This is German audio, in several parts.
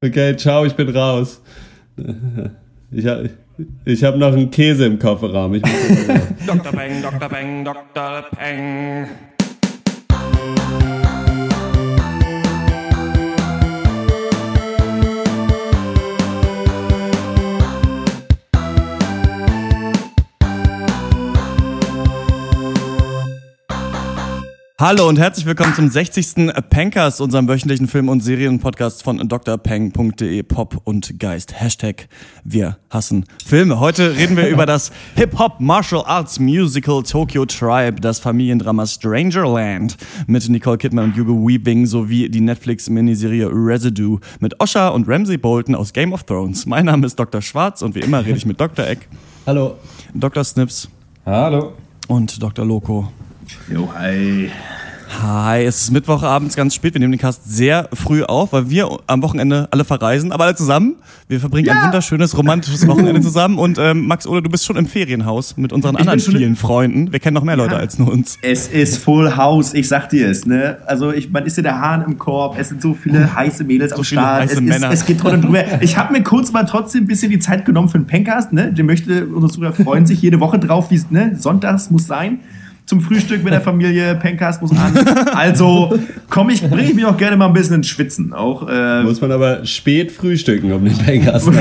Okay, ciao, ich bin raus. Ich habe ich hab noch einen Käse im Kofferraum. Dr. Peng, Dr. Peng, Dr. Peng. Hallo und herzlich willkommen zum 60. Pankers, unserem wöchentlichen Film- und Serienpodcast von drpeng.de Pop und Geist. Hashtag wir hassen Filme. Heute reden wir über das Hip-Hop Martial Arts Musical Tokyo Tribe, das Familiendrama Strangerland mit Nicole Kidman und Hugo Weaving sowie die Netflix-Miniserie Residue mit Osha und Ramsey Bolton aus Game of Thrones. Mein Name ist Dr. Schwarz und wie immer rede ich mit Dr. Eck. Hallo. Dr. Snips. Hallo. Und Dr. Loco. Jo, hi. Hi, es ist Mittwochabends ganz spät. Wir nehmen den Cast sehr früh auf, weil wir am Wochenende alle verreisen, aber alle zusammen. Wir verbringen ja. ein wunderschönes, romantisches Wochenende zusammen. Und ähm, Max Ole, du bist schon im Ferienhaus mit unseren ich anderen vielen Freunden. Wir kennen noch mehr Leute ja. als nur uns. Es ist Full House, ich sag dir es. Ne? Also ich, man ist ja der Hahn im Korb, es sind so viele heiße Mädels so am Start. Heiße es, Männer. Es, es geht drunter drüber. Ich habe mir kurz mal trotzdem ein bisschen die Zeit genommen für einen Pencast. Ne? Den möchte, unsere Zuhörer freuen sich jede Woche drauf, wie es ne? sonntags muss sein zum Frühstück mit der Familie, Pencast muss an. Also komm ich, bringe ich mich auch gerne mal ein bisschen ins Schwitzen. Auch, äh muss man aber spät frühstücken, um den Pencast zu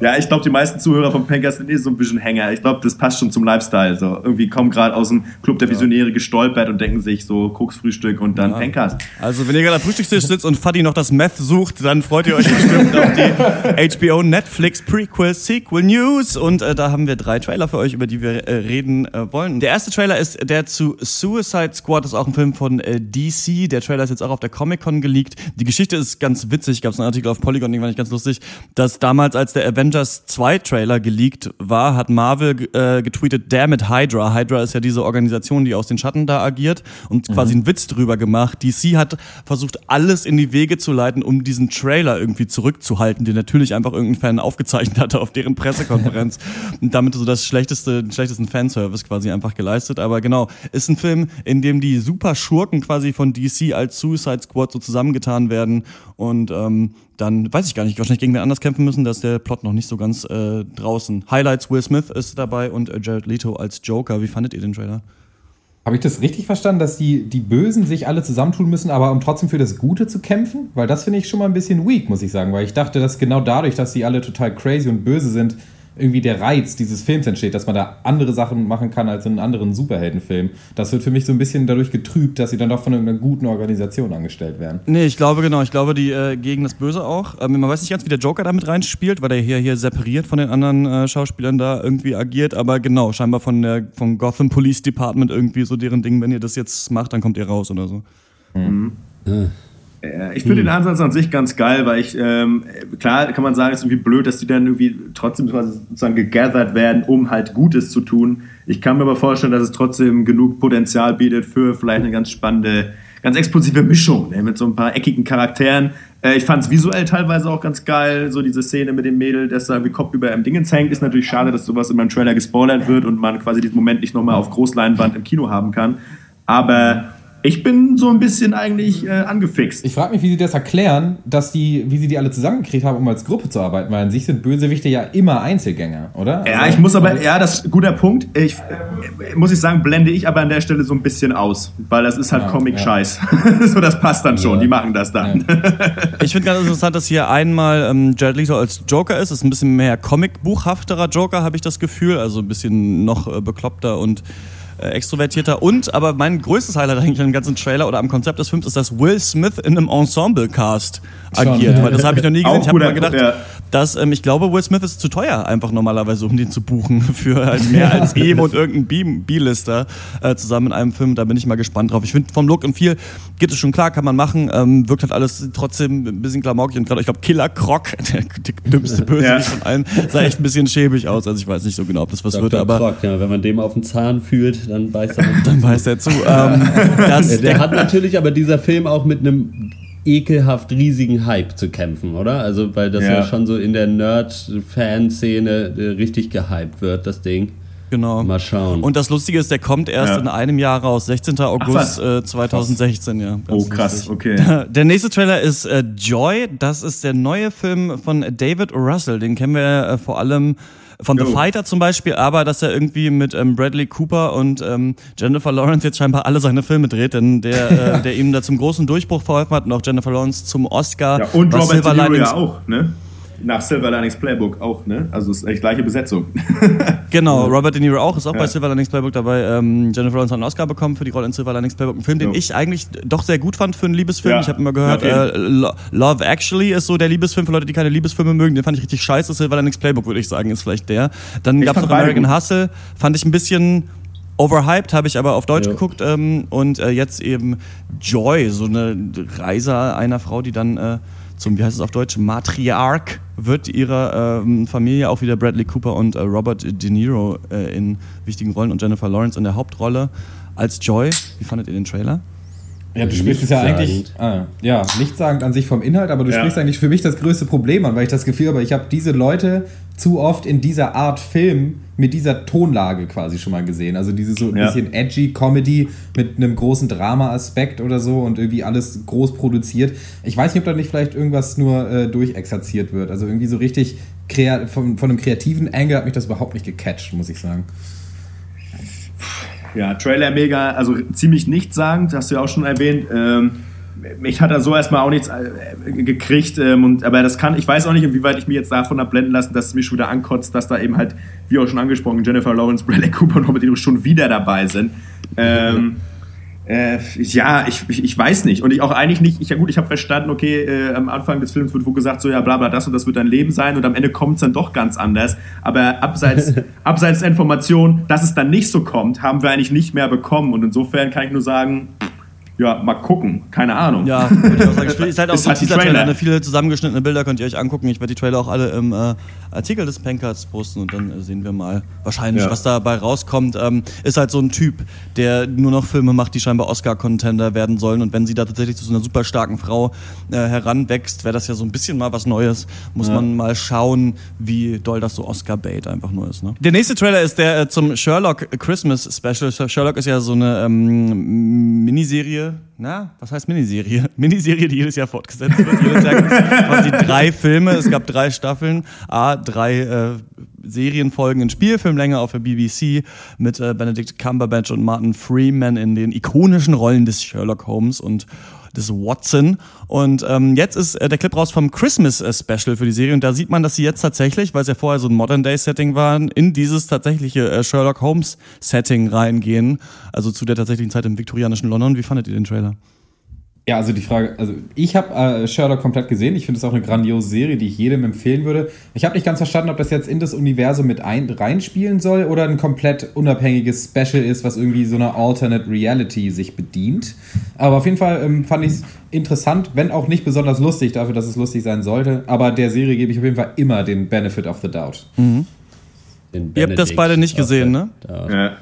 Ja, ich glaube, die meisten Zuhörer von Pencast sind eh so ein bisschen Hänger. Ich glaube, das passt schon zum Lifestyle. So irgendwie kommen gerade aus dem Club der Visionäre gestolpert und denken sich so Koksfrühstück und dann ja. Pencast. Also wenn ihr gerade am Frühstückstisch sitzt und Fadi noch das Meth sucht, dann freut ihr euch bestimmt auf die HBO Netflix Prequel Sequel News und äh, da haben wir drei Trailer für euch, über die wir äh, reden äh, wollen. Der erste Trailer ist der zu Suicide Squad, das ist auch ein Film von äh, DC. Der Trailer ist jetzt auch auf der Comic-Con geleakt. Die Geschichte ist ganz witzig, gab es einen Artikel auf Polygon, den fand ich ganz lustig, dass damals, als der Avengers 2 Trailer geleakt war, hat Marvel äh, getweetet, damn it Hydra. Hydra ist ja diese Organisation, die aus den Schatten da agiert und mhm. quasi einen Witz drüber gemacht. DC hat versucht, alles in die Wege zu leiten, um diesen Trailer irgendwie zurückzuhalten, den natürlich einfach irgendein Fan aufgezeichnet hatte auf deren Pressekonferenz und damit so das schlechteste, den schlechtesten Fanservice quasi einfach geleistet. Aber genau, ist ein Film, in dem die super Schurken quasi von DC als Suicide Squad so zusammengetan werden und ähm, dann weiß ich gar nicht, wahrscheinlich gegen wen anders kämpfen müssen, dass der Plot noch nicht so ganz äh, draußen. Highlights, Will Smith ist dabei und äh, Jared Leto als Joker. Wie fandet ihr den Trailer? Habe ich das richtig verstanden, dass die, die Bösen sich alle zusammentun müssen, aber um trotzdem für das Gute zu kämpfen? Weil das finde ich schon mal ein bisschen weak, muss ich sagen, weil ich dachte, dass genau dadurch, dass sie alle total crazy und böse sind, irgendwie der Reiz dieses Films entsteht, dass man da andere Sachen machen kann als in einem anderen Superheldenfilm. Das wird für mich so ein bisschen dadurch getrübt, dass sie dann doch von einer guten Organisation angestellt werden. Nee, ich glaube genau, ich glaube, die äh, gegen das Böse auch. Ähm, man weiß nicht ganz, wie der Joker damit reinspielt, weil der hier, hier separiert von den anderen äh, Schauspielern da irgendwie agiert, aber genau, scheinbar von der von Gotham Police Department irgendwie so deren Ding, wenn ihr das jetzt macht, dann kommt ihr raus oder so. Mhm. Mhm. Ich finde hm. den Ansatz an sich ganz geil, weil ich, ähm, klar kann man sagen, es ist irgendwie blöd, dass die dann irgendwie trotzdem sozusagen gegathert werden, um halt Gutes zu tun. Ich kann mir aber vorstellen, dass es trotzdem genug Potenzial bietet für vielleicht eine ganz spannende, ganz explosive Mischung ne, mit so ein paar eckigen Charakteren. Äh, ich fand es visuell teilweise auch ganz geil, so diese Szene mit dem Mädel, das da wie Kopf über einem Dingens hängt. Ist natürlich schade, dass sowas in meinem Trailer gespoilert wird und man quasi diesen Moment nicht nochmal auf Großleinwand im Kino haben kann. Aber ich bin so ein bisschen eigentlich äh, angefixt. Ich frage mich, wie Sie das erklären, dass die, wie Sie die alle zusammengekriegt haben, um als Gruppe zu arbeiten, weil an sich sind Bösewichte ja immer Einzelgänger, oder? Ja, also, ich muss aber, ja, das ist ein guter Punkt. Ich, äh, muss ich sagen, blende ich aber an der Stelle so ein bisschen aus, weil das ist halt ja, Comic-Scheiß. Ja. so, das passt dann schon, ja. die machen das dann. ich finde ganz interessant, dass hier einmal ähm, Jared Leto als Joker ist. Das ist ein bisschen mehr Comic-buchhafterer Joker, habe ich das Gefühl. Also ein bisschen noch äh, bekloppter und äh, extrovertierter. Und, aber mein größtes Highlight eigentlich am ganzen Trailer oder am Konzept des Films ist, dass Will Smith in einem Ensemble-Cast agiert. Ja. Weil das habe ich noch nie gesehen. ich habe immer gedacht, ja. dass ähm, ich glaube, Will Smith ist zu teuer, einfach normalerweise, um den zu buchen für halt mehr als ihm und irgendein B-Lister äh, zusammen in einem Film. Da bin ich mal gespannt drauf. Ich finde, vom Look und viel geht es schon klar, kann man machen. Ähm, wirkt halt alles trotzdem ein bisschen klamaukig. Und gerade, ich glaube, Killer Croc, der, dümmste Bösewicht ja. von allen, sah echt ein bisschen schäbig aus. Also ich weiß nicht so genau, ob das was Dr. wird. Aber Croc, ja, wenn man dem auf den Zahn fühlt, dann beißt er. dann beißt er zu. Ähm, das, der hat natürlich aber dieser Film auch mit einem ekelhaft riesigen Hype zu kämpfen, oder? Also, weil das ja, ja schon so in der Nerd-Fanszene äh, richtig gehypt wird, das Ding. Genau. Mal schauen. Und das Lustige ist, der kommt erst Ja. in einem Jahr raus, 16. August was? äh, 2016, ja. Oh, krass, lustig. okay. Der nächste Trailer ist äh, Joy. Das ist der neue Film von David. Russell. Den kennen wir äh, vor allem von The. Fighter zum Beispiel, aber dass er irgendwie mit ähm, Bradley Cooper und ähm, Jennifer Lawrence jetzt scheinbar alle seine Filme dreht, denn der, äh, der ihm da zum großen Durchbruch verholfen hat und auch Jennifer Lawrence zum Oscar. Ja, und Robert De Niro ja auch, ne? Nach Silver Linings Playbook auch, ne? Also es ist echt gleiche Besetzung. Genau, Robert De Niro auch, ist auch bei Ja. Silver Linings Playbook dabei. Ähm, Jennifer Lawrence hat einen Oscar bekommen für die Rolle in Silver Linings Playbook. Ein Film, den Jo. ich eigentlich doch sehr gut fand für einen Liebesfilm. Ja. Ich habe immer gehört, Ja, äh, Lo- Love Actually ist so der Liebesfilm für Leute, die keine Liebesfilme mögen. Den fand ich richtig scheiße. Silver Linings Playbook, würde ich sagen, ist vielleicht der. Dann gab es noch American gut. Hustle, fand ich ein bisschen overhyped, habe ich aber auf Deutsch Ja. geguckt. Ähm, und äh, jetzt eben Joy, so eine Reise einer Frau, die dann äh, zum, wie heißt es auf Deutsch, Matriarch wird ihrer ähm, Familie auch wieder Bradley Cooper und äh, Robert De Niro äh, in wichtigen Rollen und Jennifer Lawrence in der Hauptrolle als Joy. Wie fandet ihr den Trailer? Ja, du sprichst es ja eigentlich, ah, ja, nichtssagend an sich vom Inhalt, aber du Ja. sprichst eigentlich für mich das größte Problem an, weil ich das Gefühl habe, ich habe diese Leute zu oft in dieser Art Film mit dieser Tonlage quasi schon mal gesehen. Also diese so ein Ja. bisschen edgy Comedy mit einem großen Drama-Aspekt oder so und irgendwie alles groß produziert. Ich weiß nicht, ob da nicht vielleicht irgendwas nur äh, durchexerziert wird. Also irgendwie so richtig von, von einem kreativen Angle hat mich das überhaupt nicht gecatcht, muss ich sagen. Ja, Trailer mega, also ziemlich nichtssagend, hast du ja auch schon erwähnt. Ähm, mich hat er so erstmal auch nichts äh, gekriegt, ähm, und, aber das kann, ich weiß auch nicht, inwieweit ich mich jetzt davon abblenden lassen, dass es mich schon wieder ankotzt, dass da eben halt, wie auch schon angesprochen, Jennifer Lawrence, Bradley Cooper und Robert De schon wieder dabei sind. Ähm, äh, ja, ich, ich, ich weiß nicht. Und ich auch eigentlich nicht, ich, ja gut, ich habe verstanden, okay, äh, am Anfang des Films wird wo gesagt, so ja, bla bla, das und das wird dein Leben sein und am Ende kommt es dann doch ganz anders. Aber abseits, abseits der Information, dass es dann nicht so kommt, haben wir eigentlich nicht mehr bekommen. Und insofern kann ich nur sagen, ja, mal gucken, keine Ahnung. Ja, würde ich auch sagen. Es ist halt auch Ist so ein halt ein Teaser-Trailer. Trailer. Ne? Viele zusammengeschnittene Bilder könnt ihr euch angucken. Ich werde die Trailer auch alle im äh, Artikel des Pancards posten und dann äh, sehen wir mal wahrscheinlich, Ja. was dabei rauskommt. Ähm, ist halt so ein Typ, der nur noch Filme macht, die scheinbar Oscar-Contender werden sollen. Und wenn sie da tatsächlich zu so einer super starken Frau äh, heranwächst, wäre das ja so ein bisschen mal was Neues. Muss man mal schauen, wie doll das so Oscar-Bait einfach nur ist. Ne? Der nächste Trailer ist der äh, zum Sherlock Christmas Special. Sherlock ist ja so eine ähm, Miniserie. Na, was heißt Miniserie? Miniserie, die jedes Jahr fortgesetzt wird. Jedes Jahr gibt es quasi drei Filme. Es gab drei Staffeln. A, drei äh, Serienfolgen in Spielfilmlänge auf der BBC mit äh, Benedict Cumberbatch und Martin Freeman in den ikonischen Rollen des Sherlock Holmes und des Watson. Und ähm, jetzt ist äh, der Clip raus vom Christmas äh, Special für die Serie. Und da sieht man, dass sie jetzt tatsächlich, weil es ja vorher so ein Modern-Day-Setting war, in dieses tatsächliche äh, Sherlock Holmes-Setting reingehen. Also zu der tatsächlichen Zeit im viktorianischen London. Wie fandet ihr den Trailer? Ja, also die Frage, also ich habe äh, Sherlock komplett gesehen. Ich finde es auch eine grandiose Serie, die ich jedem empfehlen würde. Ich habe nicht ganz verstanden, ob das jetzt in das Universum mit ein, reinspielen soll oder ein komplett unabhängiges Special ist, was irgendwie so einer Alternate Reality sich bedient. Aber auf jeden Fall ähm, fand ich es interessant, wenn auch nicht besonders lustig, dafür, dass es lustig sein sollte. Aber der Serie gebe ich auf jeden Fall immer den Benefit of the Doubt. Den Ihr habt das beide nicht gesehen, ne? Ja.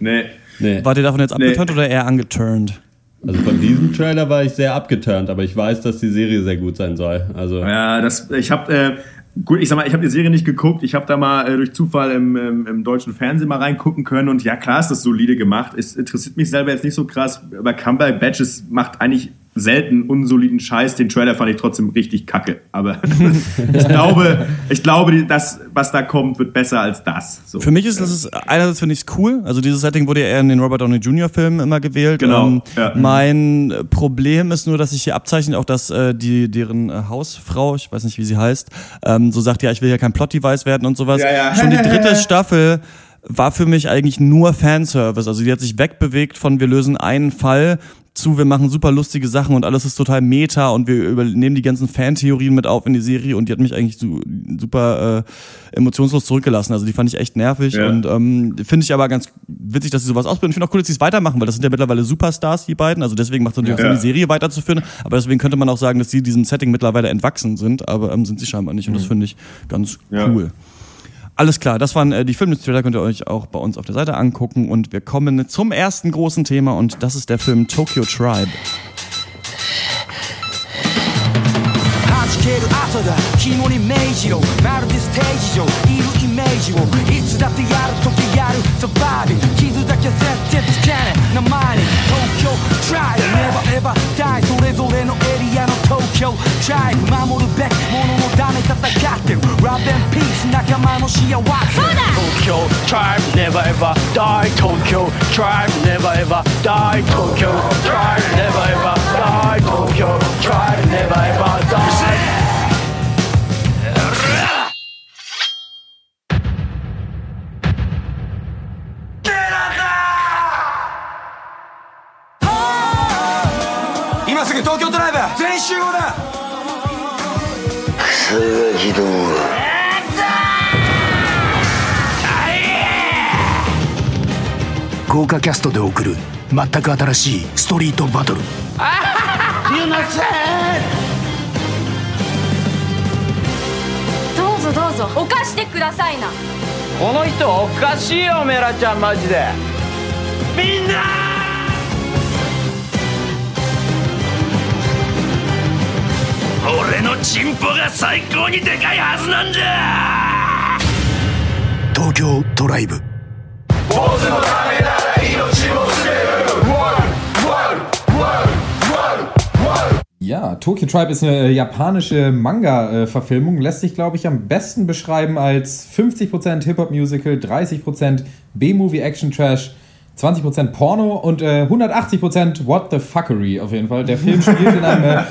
Nee. Nee. Wart ihr davon jetzt Nee. abgeturnt oder eher angeturnt? Also von diesem Trailer war ich sehr abgeturnt, aber ich weiß, dass die Serie sehr gut sein soll. Also Ja, das, ich habe, äh, gut, ich sag mal, ich habe die Serie nicht geguckt. Ich habe da mal äh, durch Zufall im, im, im deutschen Fernsehen mal reingucken können und ja, klar ist das solide gemacht. Es interessiert mich selber jetzt nicht so krass, aber Cumberbatch ist, macht eigentlich selten unsoliden Scheiß. Den Trailer fand ich trotzdem richtig kacke. Aber ich glaube, ich glaube, das, was da kommt, wird besser als das. So. Für mich ist das ist, einerseits finde ich es cool. Also dieses Setting wurde ja eher in den Robert Downey Jr. Filmen immer gewählt. Ähm, Genau, ja. Mein Problem ist nur, dass sich hier abzeichnet, auch dass äh, die deren äh, Hausfrau, ich weiß nicht, wie sie heißt, ähm, so sagt, ja, ich will ja kein Plot-Device werden und sowas. Ja, ja. Schon die dritte Staffel war für mich eigentlich nur Fanservice. Also die hat sich wegbewegt von wir lösen einen Fall zu, wir machen super lustige Sachen und alles ist total meta und wir übernehmen die ganzen Fantheorien mit auf in die Serie und die hat mich eigentlich su super äh, emotionslos zurückgelassen. Also die fand ich echt nervig Ja. und ähm, finde ich aber ganz witzig, dass sie sowas ausbilden. Ich finde auch cool, dass sie es weitermachen, weil das sind ja mittlerweile Superstars, die beiden. Also deswegen macht es natürlich auch Sinn, Ja. die Serie weiterzuführen. Aber deswegen könnte man auch sagen, dass sie diesem Setting mittlerweile entwachsen sind, aber ähm, sind sie scheinbar nicht. Und das finde ich ganz Ja. cool. Alles klar, das waren äh, die Filmtrailer, könnt ihr euch auch bei uns auf der Seite angucken. Und wir kommen zum ersten großen Thema und das ist der Film Tokyo Tribe. Hotch る朝だ。肝に銘じろ。まるでステージ上。いるイメージを。いつだってやるときやる。サバイビ傷だけ絶対つけね。え名前に。東京トライネバエバダイそれぞれのエリアの東京トライ守るべきもののため戦ってる。ラベンピース仲間の幸せ。そうだ。東京 Tribe Never Ever Die 東京 Tribe Never Ever Die 東京 Tribe Never Ever Die 東京 Tribe Never Ever すぐ東京ドライブ全員集合だ。豪華キャストで送る全く新しいストリートバトル。どうぞどうぞ。犯してくださいな。この人おかしいよメラちゃんマジで。みんな俺のチンポが最高にでかいはずなんだ東京ドライブ Ja, Tokyo Tribe ist eine japanische Manga-Verfilmung. Lässt sich, glaube ich, am besten beschreiben als 50% Hip-Hop-Musical, 30% B-Movie-Action-Trash, 20% Porno und äh, 180% What the Fuckery auf jeden Fall. Der Film spielt in einem äh,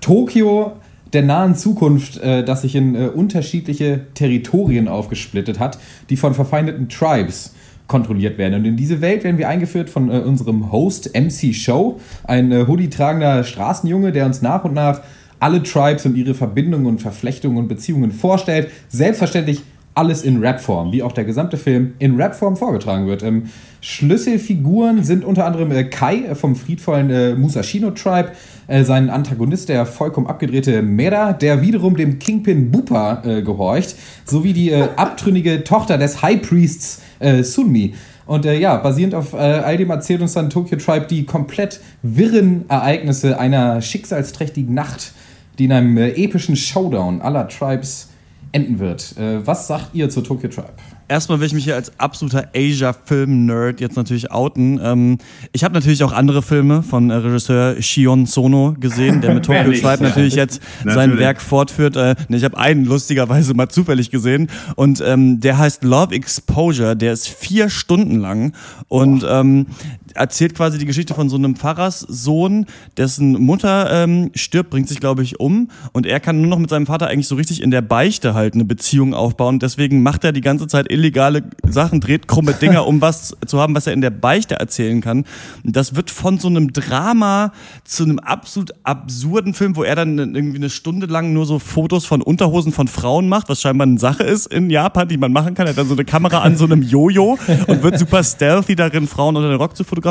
Tokio der nahen Zukunft, äh, das sich in äh, unterschiedliche Territorien aufgesplittet hat, die von verfeindeten Tribes kontrolliert werden. Und in diese Welt werden wir eingeführt von äh, unserem Host MC Show, ein äh, Hoodie-tragender Straßenjunge, der uns nach und nach alle Tribes und ihre Verbindungen und Verflechtungen und Beziehungen vorstellt. Selbstverständlich alles in Rapform, wie auch der gesamte Film in Rapform vorgetragen wird. Ähm, Schlüsselfiguren sind unter anderem äh, Kai vom friedvollen äh, Musashino Tribe, äh, sein Antagonist, der vollkommen abgedrehte Mera, der wiederum dem Kingpin Bupa äh, gehorcht, sowie die äh, abtrünnige Tochter des High Priests äh, Sunmi. Und ja, basierend auf all dem erzählt uns dann Tokyo Tribe die komplett wirren Ereignisse einer schicksalsträchtigen Nacht, die in einem epischen Showdown aller Tribes enden wird. Äh, was sagt ihr zu Tokyo Tribe? Erstmal will ich mich hier als absoluter Asia-Film-Nerd jetzt natürlich outen. Ähm, ich habe natürlich auch andere Filme von äh, Regisseur Shion Sono gesehen, der mit Tokyo? Tribe natürlich jetzt sein Natürlich. Werk fortführt. Äh, nee, ich habe einen lustigerweise mal zufällig gesehen und ähm, der heißt Love Exposure. Der ist vier Stunden lang und ähm, erzählt quasi die Geschichte von so einem Pfarrerssohn, dessen Mutter ähm, stirbt, bringt sich, glaube ich, um. Und er kann nur noch mit seinem Vater eigentlich so richtig in der Beichte halt eine Beziehung aufbauen. Deswegen macht er die ganze Zeit illegale Sachen, dreht krumme Dinger, um was zu haben, was er in der Beichte erzählen kann. Und das wird von so einem Drama zu einem absolut absurden Film, wo er dann irgendwie eine Stunde lang nur so Fotos von Unterhosen von Frauen macht, was scheinbar eine Sache ist in Japan, die man machen kann. Er hat dann so eine Kamera an so einem Jojo und wird super stealthy darin, Frauen unter den Rock zu fotografieren.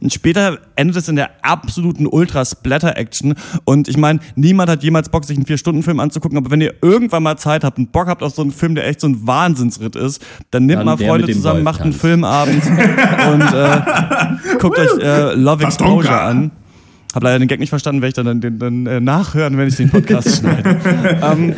Und später endet es in der absoluten Ultra-Splatter-Action. Und ich meine, niemand hat jemals Bock, sich einen Vier-Stunden-Film anzugucken, aber wenn ihr irgendwann mal Zeit habt und Bock habt auf so einen Film, der echt so ein Wahnsinnsritt ist, dann nehmt Dann mal Freunde zusammen, Wolf macht einen. Filmabend und äh, guckt euch äh, Love Exposure an. Hab leider den Gag nicht verstanden, werde ich dann, dann, dann äh, nachhören, wenn ich den Podcast schneide. ähm,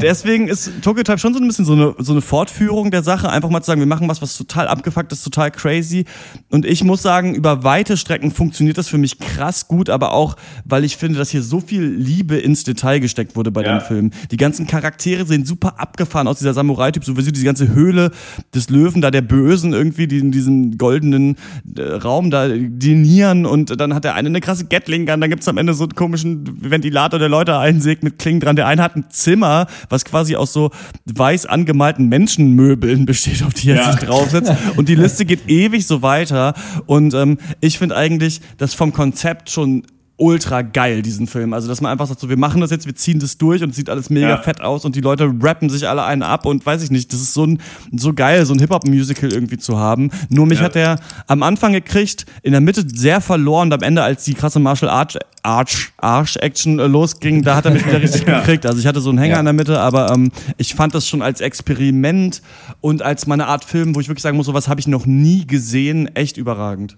deswegen ist Tokyo Tribe schon so ein bisschen so eine, so eine Fortführung der Sache. Einfach mal zu sagen, wir machen was, was total abgefuckt ist, total crazy. Und ich muss sagen, über weite Strecken funktioniert das für mich krass gut, aber auch, weil ich finde, dass hier so viel Liebe ins Detail gesteckt wurde bei Ja. dem Film. Die ganzen Charaktere sehen super abgefahren aus, dieser Samurai-Typ, so wie diese ganze Höhle des Löwen, da der Bösen irgendwie, die in diesem goldenen äh, Raum da dinieren und dann hat der eine eine krasse Gatling Gun, dann gibt's am Ende so einen komischen Ventilator, der Leute einsägt mit Klingen dran. Der eine hat ein Zimmer, was quasi aus so weiß angemalten Menschenmöbeln besteht, auf die er Ja. sich draufsetzt. Und die Liste geht ewig so weiter. Und ähm, ich finde eigentlich, das vom Konzept schon ultra geil, diesen Film. Also, dass man einfach sagt, so, wir machen das jetzt, wir ziehen das durch und es sieht alles mega Ja. fett aus und die Leute rappen sich alle einen ab und weiß ich nicht, das ist so ein, so geil, so ein Hip-Hop-Musical irgendwie zu haben. Nur mich Ja. hat der am Anfang gekriegt, in der Mitte sehr verloren und am Ende, als die krasse Martial Arch, Arch, Arch-Action äh, losging, da hat er mich wieder richtig gekriegt. Also ich hatte so einen Hänger Ja. in der Mitte, aber ähm, ich fand das schon als Experiment und als meine Art Film, wo ich wirklich sagen muss, sowas habe ich noch nie gesehen, echt überragend.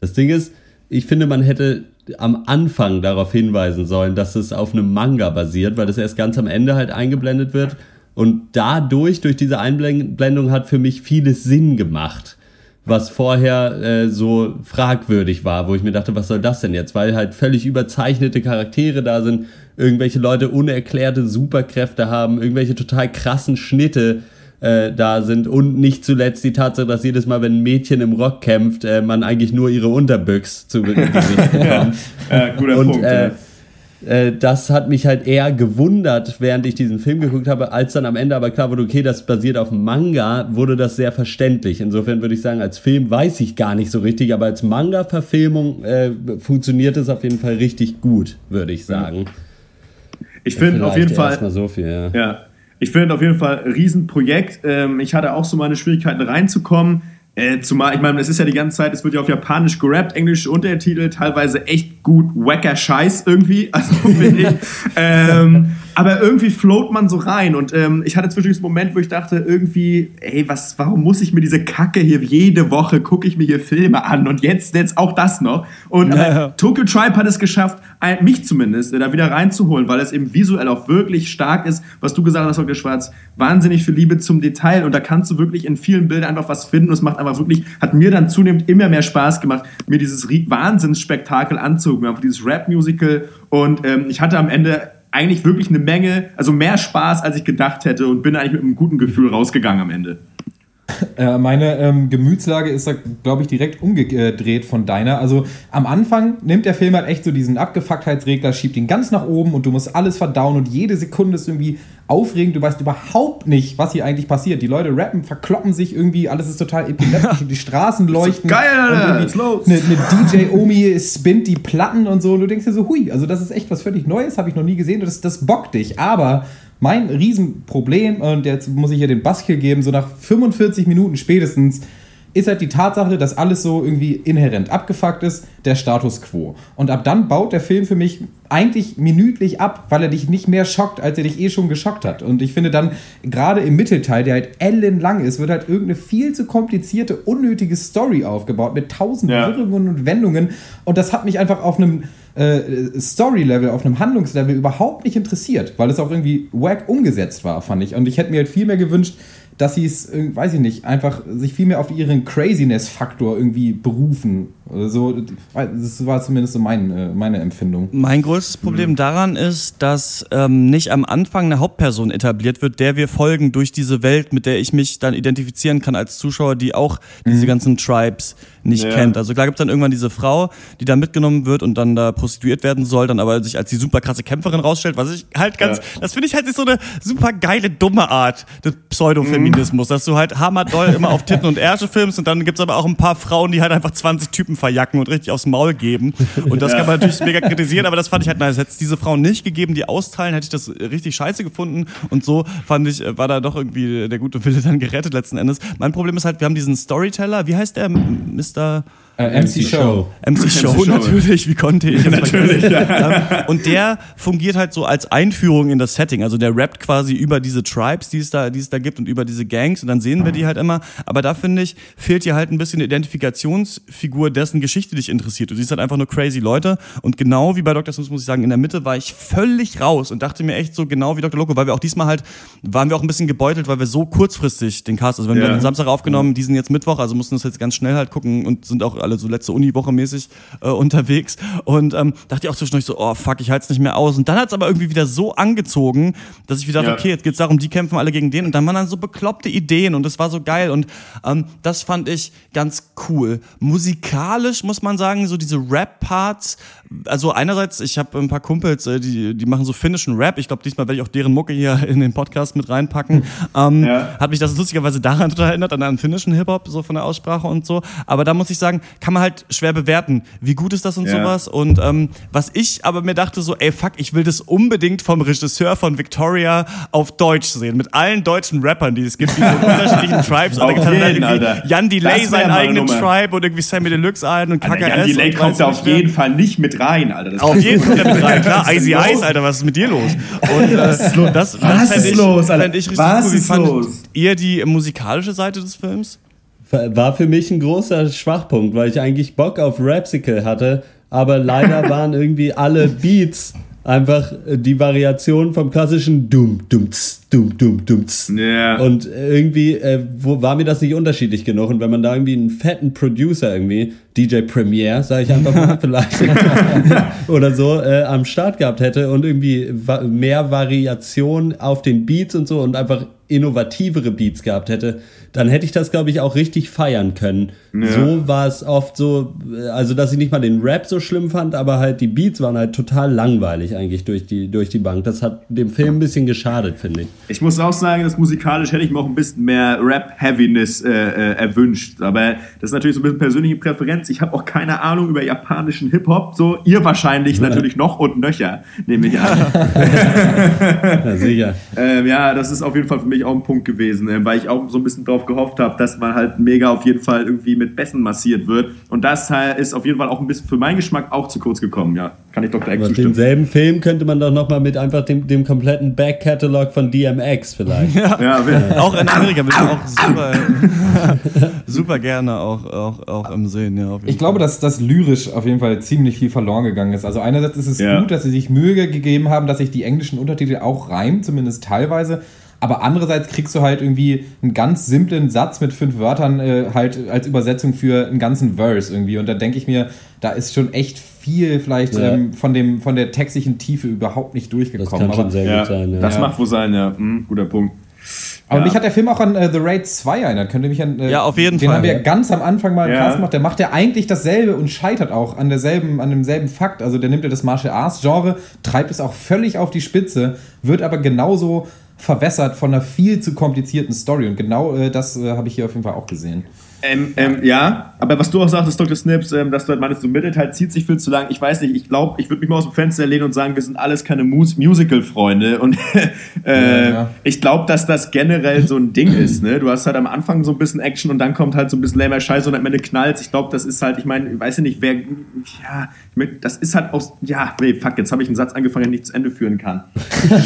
Das Ding ist, ich finde, man hätte am Anfang darauf hinweisen sollen, dass es auf einem Manga basiert, weil das erst ganz am Ende halt eingeblendet wird. Und dadurch, durch diese Einblendung, hat für mich vieles Sinn gemacht, was vorher äh, so fragwürdig war, wo ich mir dachte, was soll das denn jetzt? Weil halt völlig überzeichnete Charaktere da sind, irgendwelche Leute unerklärte Superkräfte haben, irgendwelche total krassen Schnitte äh, da sind und nicht zuletzt die Tatsache, dass jedes Mal, wenn ein Mädchen im Rock kämpft, äh, man eigentlich nur ihre Unterbüchs zu Gesicht bekommt. Ja, guter und, Punkt. Äh, ja. äh, das hat mich halt eher gewundert, während ich diesen Film geguckt habe, als dann am Ende aber klar wurde, okay, das basiert auf Manga, wurde das sehr verständlich. Insofern würde ich sagen, als Film weiß ich gar nicht so richtig, aber als Manga-Verfilmung äh, funktioniert es auf jeden Fall richtig gut, würde ich sagen. Ich finde auf jeden Fall. So viel, ja. Ja, ich finde auf jeden Fall ein Riesenprojekt. Ähm, ich hatte auch so meine Schwierigkeiten reinzukommen. Äh, zumal, ich meine, es ist ja die ganze Zeit, es wird ja auf Japanisch gerappt, englische Untertitel, teilweise echt gut wacker Scheiß irgendwie, also finde ich. ähm, aber irgendwie float man so rein und ähm, ich hatte zwischendurch einen Moment, wo ich dachte, irgendwie, ey, was, warum muss ich mir diese Kacke hier jede Woche gucke ich mir hier Filme an und jetzt, jetzt auch das noch. Und Ja, aber ja. Tokyo Tribe hat es geschafft, mich zumindest, äh, da wieder reinzuholen, weil es eben visuell auch wirklich stark ist, was du gesagt hast, Dr. Schwarz, wahnsinnig viel Liebe zum Detail und da kannst du wirklich in vielen Bildern einfach was finden und es macht einfach wirklich, hat mir dann zunehmend immer mehr Spaß gemacht, mir dieses Wahnsinnsspektakel anzugucken, einfach dieses Rap-Musical und ähm, ich hatte am Ende eigentlich wirklich eine Menge, also mehr Spaß, als ich gedacht hätte und bin eigentlich mit einem guten Gefühl rausgegangen am Ende. Äh, meine ähm, Gemütslage ist da, glaube ich, direkt umgedreht von deiner. Also am Anfang nimmt der Film halt echt so diesen Abgefucktheitsregler, schiebt ihn ganz nach oben und du musst alles verdauen und jede Sekunde ist irgendwie aufregend. Du weißt überhaupt nicht, was hier eigentlich passiert. Die Leute rappen, verkloppen sich irgendwie, alles ist total epileptisch und die Straßen leuchten. geil, Alter, und los. Eine, eine DJ-Omi spinnt die Platten und so und du denkst dir so, hui, also das ist echt was völlig Neues, habe ich noch nie gesehen und das, das bockt dich. Aber mein Riesenproblem, und jetzt muss ich hier den Buskill geben, so nach 45 Minuten spätestens, ist halt die Tatsache, dass alles so irgendwie inhärent abgefuckt ist, der Status quo. Und ab dann baut der Film für mich eigentlich minütlich ab, weil er dich nicht mehr schockt, als er dich eh schon geschockt hat. Und ich finde dann, gerade im Mittelteil, der halt ellenlang ist, wird halt irgendeine viel zu komplizierte, unnötige Story aufgebaut mit tausend Ja. Wirrungen und Wendungen. Und das hat mich einfach auf einem äh, Story-Level, auf einem Handlungslevel überhaupt nicht interessiert, weil es auch irgendwie wack umgesetzt war, fand ich. Und ich hätte mir halt viel mehr gewünscht, dass sie es, äh, weiß ich nicht, einfach sich viel mehr auf ihren Craziness-Faktor irgendwie berufen. Oder so, das war zumindest so mein, äh, meine Empfindung. Mein größtes Problem daran ist, dass ähm, nicht am Anfang eine Hauptperson etabliert wird, der wir folgen durch diese Welt, mit der ich mich dann identifizieren kann als Zuschauer, die auch diese ganzen Tribes nicht Ja. kennt. Also klar gibt es dann irgendwann diese Frau, die da mitgenommen wird und dann da prostituiert werden soll, dann aber sich als die super krasse Kämpferin rausstellt, was ich halt ganz, Ja. das finde ich halt ist so eine super geile, dumme Art des Pseudofeminismus, dass du halt hammerdoll immer auf Titten und Ärsche filmst und dann gibt's aber auch ein paar Frauen, die halt einfach 20 Typen verjacken und richtig aufs Maul geben. Und das kann man natürlich mega kritisieren, aber das fand ich halt nice. Hätte es diese Frauen nicht gegeben, die austeilen, hätte ich das richtig scheiße gefunden. Und so fand ich, äh, war da doch irgendwie der gute Wille dann gerettet letzten Endes. Mein Problem ist halt, wir haben diesen Storyteller, wie heißt der? Mr. Äh, MC Show. MC Show Show. natürlich, wie konnte ich es Natürlich, vergessen? Ähm, Und der fungiert halt so als Einführung in das Setting. Also der rappt quasi über diese Tribes, die es da, die es da gibt und über diese Gangs und dann sehen wir die halt immer. Aber da finde ich, fehlt dir halt ein bisschen eine Identifikationsfigur, dessen Geschichte dich interessiert. Du siehst halt einfach nur crazy Leute und genau wie bei Dr. Smith muss ich sagen, in der Mitte war ich völlig raus und dachte mir echt so genau wie Dr. Loco, weil wir auch diesmal halt, waren wir auch ein bisschen gebeutelt, weil wir so kurzfristig den Cast, also wenn wir Ja. den Samstag aufgenommen, die sind jetzt Mittwoch, also mussten das jetzt ganz schnell halt gucken und sind auch alle so letzte Uniwoche mäßig äh, unterwegs. Und ähm, dachte ich auch zwischendurch so, oh fuck, ich halte es nicht mehr aus. Und dann hat es aber irgendwie wieder so angezogen, dass ich wieder dachte, Ja. okay, jetzt geht's darum, die kämpfen alle gegen den. Und dann waren dann so bekloppte Ideen und das war so geil. Und ähm, das fand ich ganz cool. Musikalisch muss man sagen, so diese Rap-Parts. Also einerseits, ich habe ein paar Kumpels, äh, die, die machen so finnischen Rap. Ich glaube, diesmal werde ich auch deren Mucke hier in den Podcast mit reinpacken. Ähm, Ja. Hat mich das lustigerweise daran total erinnert, an einen finnischen Hip-Hop, so von der Aussprache und so. Aber da muss ich sagen, kann man halt schwer bewerten, wie gut ist das und Ja. sowas. Und ähm, was ich aber mir dachte, so, ey, fuck, ich will das unbedingt vom Regisseur von Victoria auf Deutsch sehen. Mit allen deutschen Rappern, die es gibt, die so unterschiedlichen Tribes. Und da irgendwie Alter. Jan Delay seinen eigenen Nummer. Tribe und irgendwie Sammy Deluxe ein und KKS. Jan Delay kommt da auf jeden Fall nicht mit rein, Alter. Das Auf jeden Fall mit rein, klar. Icy los? Ice, Alter, was ist mit dir los? Und äh, das, das Was ist ich, los, Alter? ich Was cool. Ist los? ihr die musikalische Seite des Films? War für mich ein großer Schwachpunkt, weil ich eigentlich Bock auf Rapsicle hatte aber leider waren irgendwie alle Beats einfach äh, die Variation vom klassischen Dum, Dum, tz, Dum, Dum, Dum. tz. Ja. Und irgendwie äh, wo, war mir das nicht unterschiedlich genug. Und wenn man da irgendwie einen fetten Producer irgendwie, DJ Premiere, sage ich einfach mal vielleicht, oder so, äh, am Start gehabt hätte und irgendwie va mehr Variation auf den Beats und so und einfach innovativere Beats gehabt hätte, dann hätte ich das, glaube ich, auch richtig feiern können. So war es oft so, äh, also dass ich nicht mal den Rap so schlimm fand, aber halt die Beats waren halt total langweilig eigentlich durch die, durch die Bank. Das hat dem Film ein bisschen geschadet, finde ich. Ich muss auch sagen, dass musikalisch hätte ich mir auch ein bisschen mehr Rap-Heaviness äh, äh, erwünscht. Aber das ist natürlich so ein bisschen persönliche Präferenz. Ich habe auch keine Ahnung über japanischen Hip-Hop. So, ihr wahrscheinlich natürlich noch und nöcher, nehme ich an. Ja, sicher. ähm, ja, das ist auf jeden Fall für mich auch ein Punkt gewesen, äh, weil ich auch so ein bisschen drauf gehofft habe, dass man halt mega auf jeden Fall irgendwie mit Bessen massiert wird. Und das ist auf jeden Fall auch ein bisschen für meinen Geschmack auch zu kurz gekommen. Ja, kann ich Dr. Eck zustimmen. denselben Film könnte man doch nochmal mit einfach dem, dem kompletten Back-Catalog von DMX vielleicht. Ja, wer- Auch in Amerika würde ich auch super, super gerne auch, auch, auch im Sehen. Ja, auf jeden Ich glaube, Fall. dass das lyrisch auf jeden Fall ziemlich viel verloren gegangen ist. Also einerseits ist es Ja. gut, dass sie sich Mühe gegeben haben, dass sich die englischen Untertitel auch reimen, zumindest teilweise. Aber andererseits kriegst du halt irgendwie einen ganz simplen Satz mit fünf Wörtern äh, halt als Übersetzung für einen ganzen Verse irgendwie. Und da denke ich mir, da ist schon echt viel vielleicht Ja. ähm, von, dem, von der textlichen Tiefe überhaupt nicht Das durchgekommen. kann schon Aber, sehr ja, gut sein. Ja. das Ja. macht wohl sein, ja. Hm, guter Punkt. aber Ja. mich hat der Film auch an äh, The Raid 2 erinnert. Könnt ihr mich an. Äh, Ja, auf jeden den Fall. haben wir ganz am Anfang mal Ja. Cast gemacht. Der macht ja eigentlich dasselbe und scheitert auch an derselben, an demselben Fakt. Also der nimmt ja das Martial Arts Genre, treibt es auch völlig auf die Spitze, wird aber genauso verwässert von einer viel zu komplizierten Story. Und genau äh, das äh, habe ich hier auf jeden Fall auch gesehen. Ähm, ähm, ja, aber was du auch sagtest, Dr. Snips, ähm, dass du halt meinst, so Mittelteil zieht sich viel zu lang. Ich weiß nicht, ich glaube, ich würde mich mal aus dem Fenster lehnen und sagen, wir sind alles keine Mus Musical-Freunde. Und äh, Ja, ja. ich glaube, dass das generell so ein Ding ist. Ne? Du hast halt am Anfang so ein bisschen Action und dann kommt halt so ein bisschen lamer Scheiße und am Ende knallt. Ich glaube, das ist halt, ich meine, ich weiß ja nicht, wer, ja, das ist halt aus, ja, nee, fuck, jetzt habe ich einen Satz angefangen, den ich nicht zu Ende führen kann.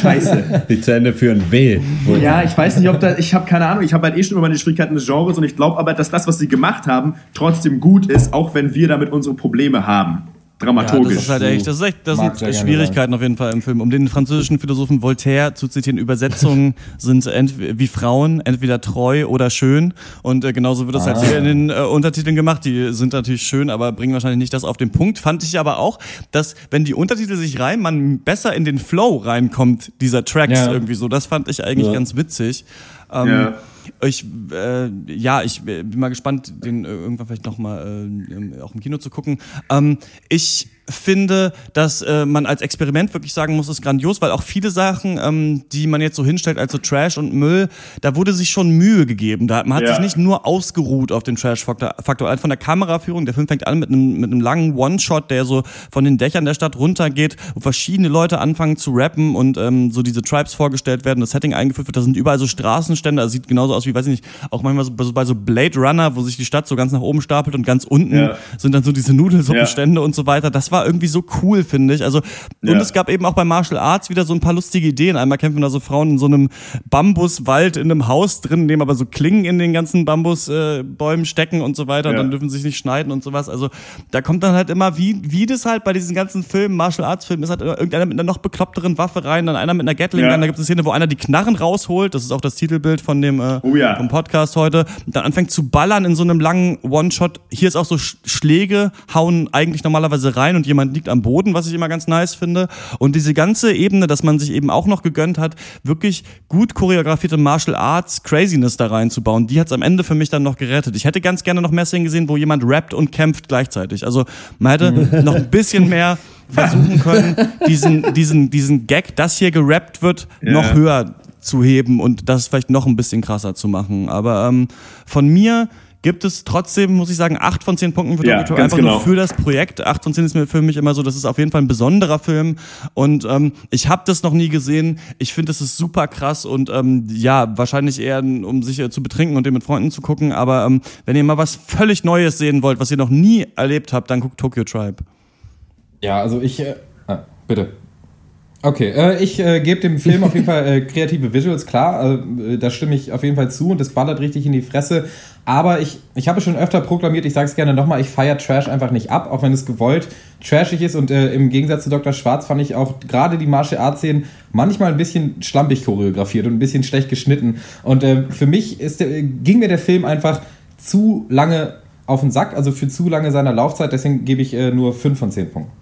Scheiße. Die zu Ende führen will. Ja, ich weiß nicht, ob da, ich habe keine Ahnung, ich habe halt eh schon über meine Schwierigkeiten des Genres und ich glaube aber, dass das, was sie gemacht haben, trotzdem gut ist, auch wenn wir damit unsere Probleme haben. Ja, Dramaturgisch. das ist halt echt, das ist echt, das Mag sind Schwierigkeiten auf jeden Fall im Film. Um den französischen Philosophen Voltaire zu zitieren, Übersetzungen sind wie Frauen, entweder treu oder schön. Und äh, genauso wird das halt hier in den äh, Untertiteln gemacht. Die sind natürlich schön, aber bringen wahrscheinlich nicht das auf den Punkt. Fand ich aber auch, dass wenn die Untertitel sich reimen, man besser in den Flow reinkommt, dieser Tracks Ja. irgendwie so. Das fand ich eigentlich Ja. ganz witzig. Ähm, Ja. Ich, äh, ja, ich äh, bin mal gespannt, den äh, irgendwann vielleicht nochmal äh, im- auch im Kino zu gucken. Ähm, ich finde, dass äh, man als Experiment wirklich sagen muss, ist grandios, weil auch viele Sachen, ähm, die man jetzt so hinstellt als so Trash und Müll, da wurde sich schon Mühe gegeben. Da, man hat Ja. sich nicht nur ausgeruht auf den Trash-Faktor. Faktor. Allein von der Kameraführung, der Film fängt an mit einem, mit einem langen One-Shot, der so von den Dächern der Stadt runtergeht, wo verschiedene Leute anfangen zu rappen und ähm, so diese Tribes vorgestellt werden, das Setting eingeführt wird. Da sind überall so Straßenstände, das sieht genauso aus wie, weiß ich nicht, auch manchmal so, bei so- bei so Blade Runner, wo sich die Stadt so ganz nach oben stapelt und ganz unten Ja. sind dann so diese Nudelsuppenstände und so weiter. Das war irgendwie so cool, finde ich. Also, und Ja. es gab eben auch bei Martial Arts wieder so ein paar lustige Ideen. Einmal kämpfen da so Frauen in so einem Bambuswald in einem Haus drin, in dem aber so Klingen in den ganzen Bambusbäumen äh, stecken und so weiter. Und Ja. dann dürfen sie sich nicht schneiden und sowas. Also, da kommt dann halt immer, wie, wie das halt bei diesen ganzen Filmen, Martial Arts Filmen, ist halt irgendeiner mit einer noch bekloppteren Waffe rein, dann einer mit einer Gatling Ja. Da gibt es eine Szene, wo einer die Knarren rausholt. Das ist auch das Titelbild von dem äh, Oh ja. vom Podcast heute. Und dann anfängt zu ballern in so einem langen One-Shot. Hier ist auch so Sch Schläge, hauen eigentlich normalerweise rein und jemand liegt am Boden, was ich immer ganz nice finde. Und diese ganze Ebene, dass man sich eben auch noch gegönnt hat, wirklich gut choreografierte Martial Arts Craziness da reinzubauen, die hat's am Ende für mich dann noch gerettet. Ich hätte ganz gerne noch mehr Szenen gesehen, wo jemand rappt und kämpft gleichzeitig. Also man hätte noch ein bisschen mehr versuchen können, diesen, diesen, diesen Gag, dass hier gerappt wird, noch höher zu heben und das vielleicht noch ein bisschen krasser zu machen. Aber ähm, von mir gibt es trotzdem, muss ich sagen, acht von zehn Punkten für Ja, ganz einfach nur genau. für das Projekt. Acht von zehn ist mir für mich immer so, das ist auf jeden Fall ein besonderer Film und ähm, ich habe das noch nie gesehen. Ich finde, das ist super krass und ähm, ja, wahrscheinlich eher, um sich äh, zu betrinken und den mit Freunden zu gucken. Aber ähm, wenn ihr mal was völlig Neues sehen wollt, was ihr noch nie erlebt habt, dann guckt Tokyo Tribe. Ja, also ich. Äh, ah, bitte. Okay, äh, ich äh, gebe dem Film auf jeden Fall äh, kreative Visuals, klar, äh, da stimme ich auf jeden Fall zu und das ballert richtig in die Fresse. Aber ich, ich habe schon öfter proklamiert, ich sage es gerne nochmal, ich feiere Trash einfach nicht ab, auch wenn es gewollt trashig ist. Und äh, im Gegensatz zu Dr. Schwarz fand ich auch gerade die Martial Arts Szenen manchmal ein bisschen schlampig choreografiert und ein bisschen schlecht geschnitten. Und äh, für mich ist der, ging mir der Film einfach zu lange auf den Sack, also für zu lange seiner Laufzeit. Deswegen gebe ich äh, nur 5 von 10 Punkten.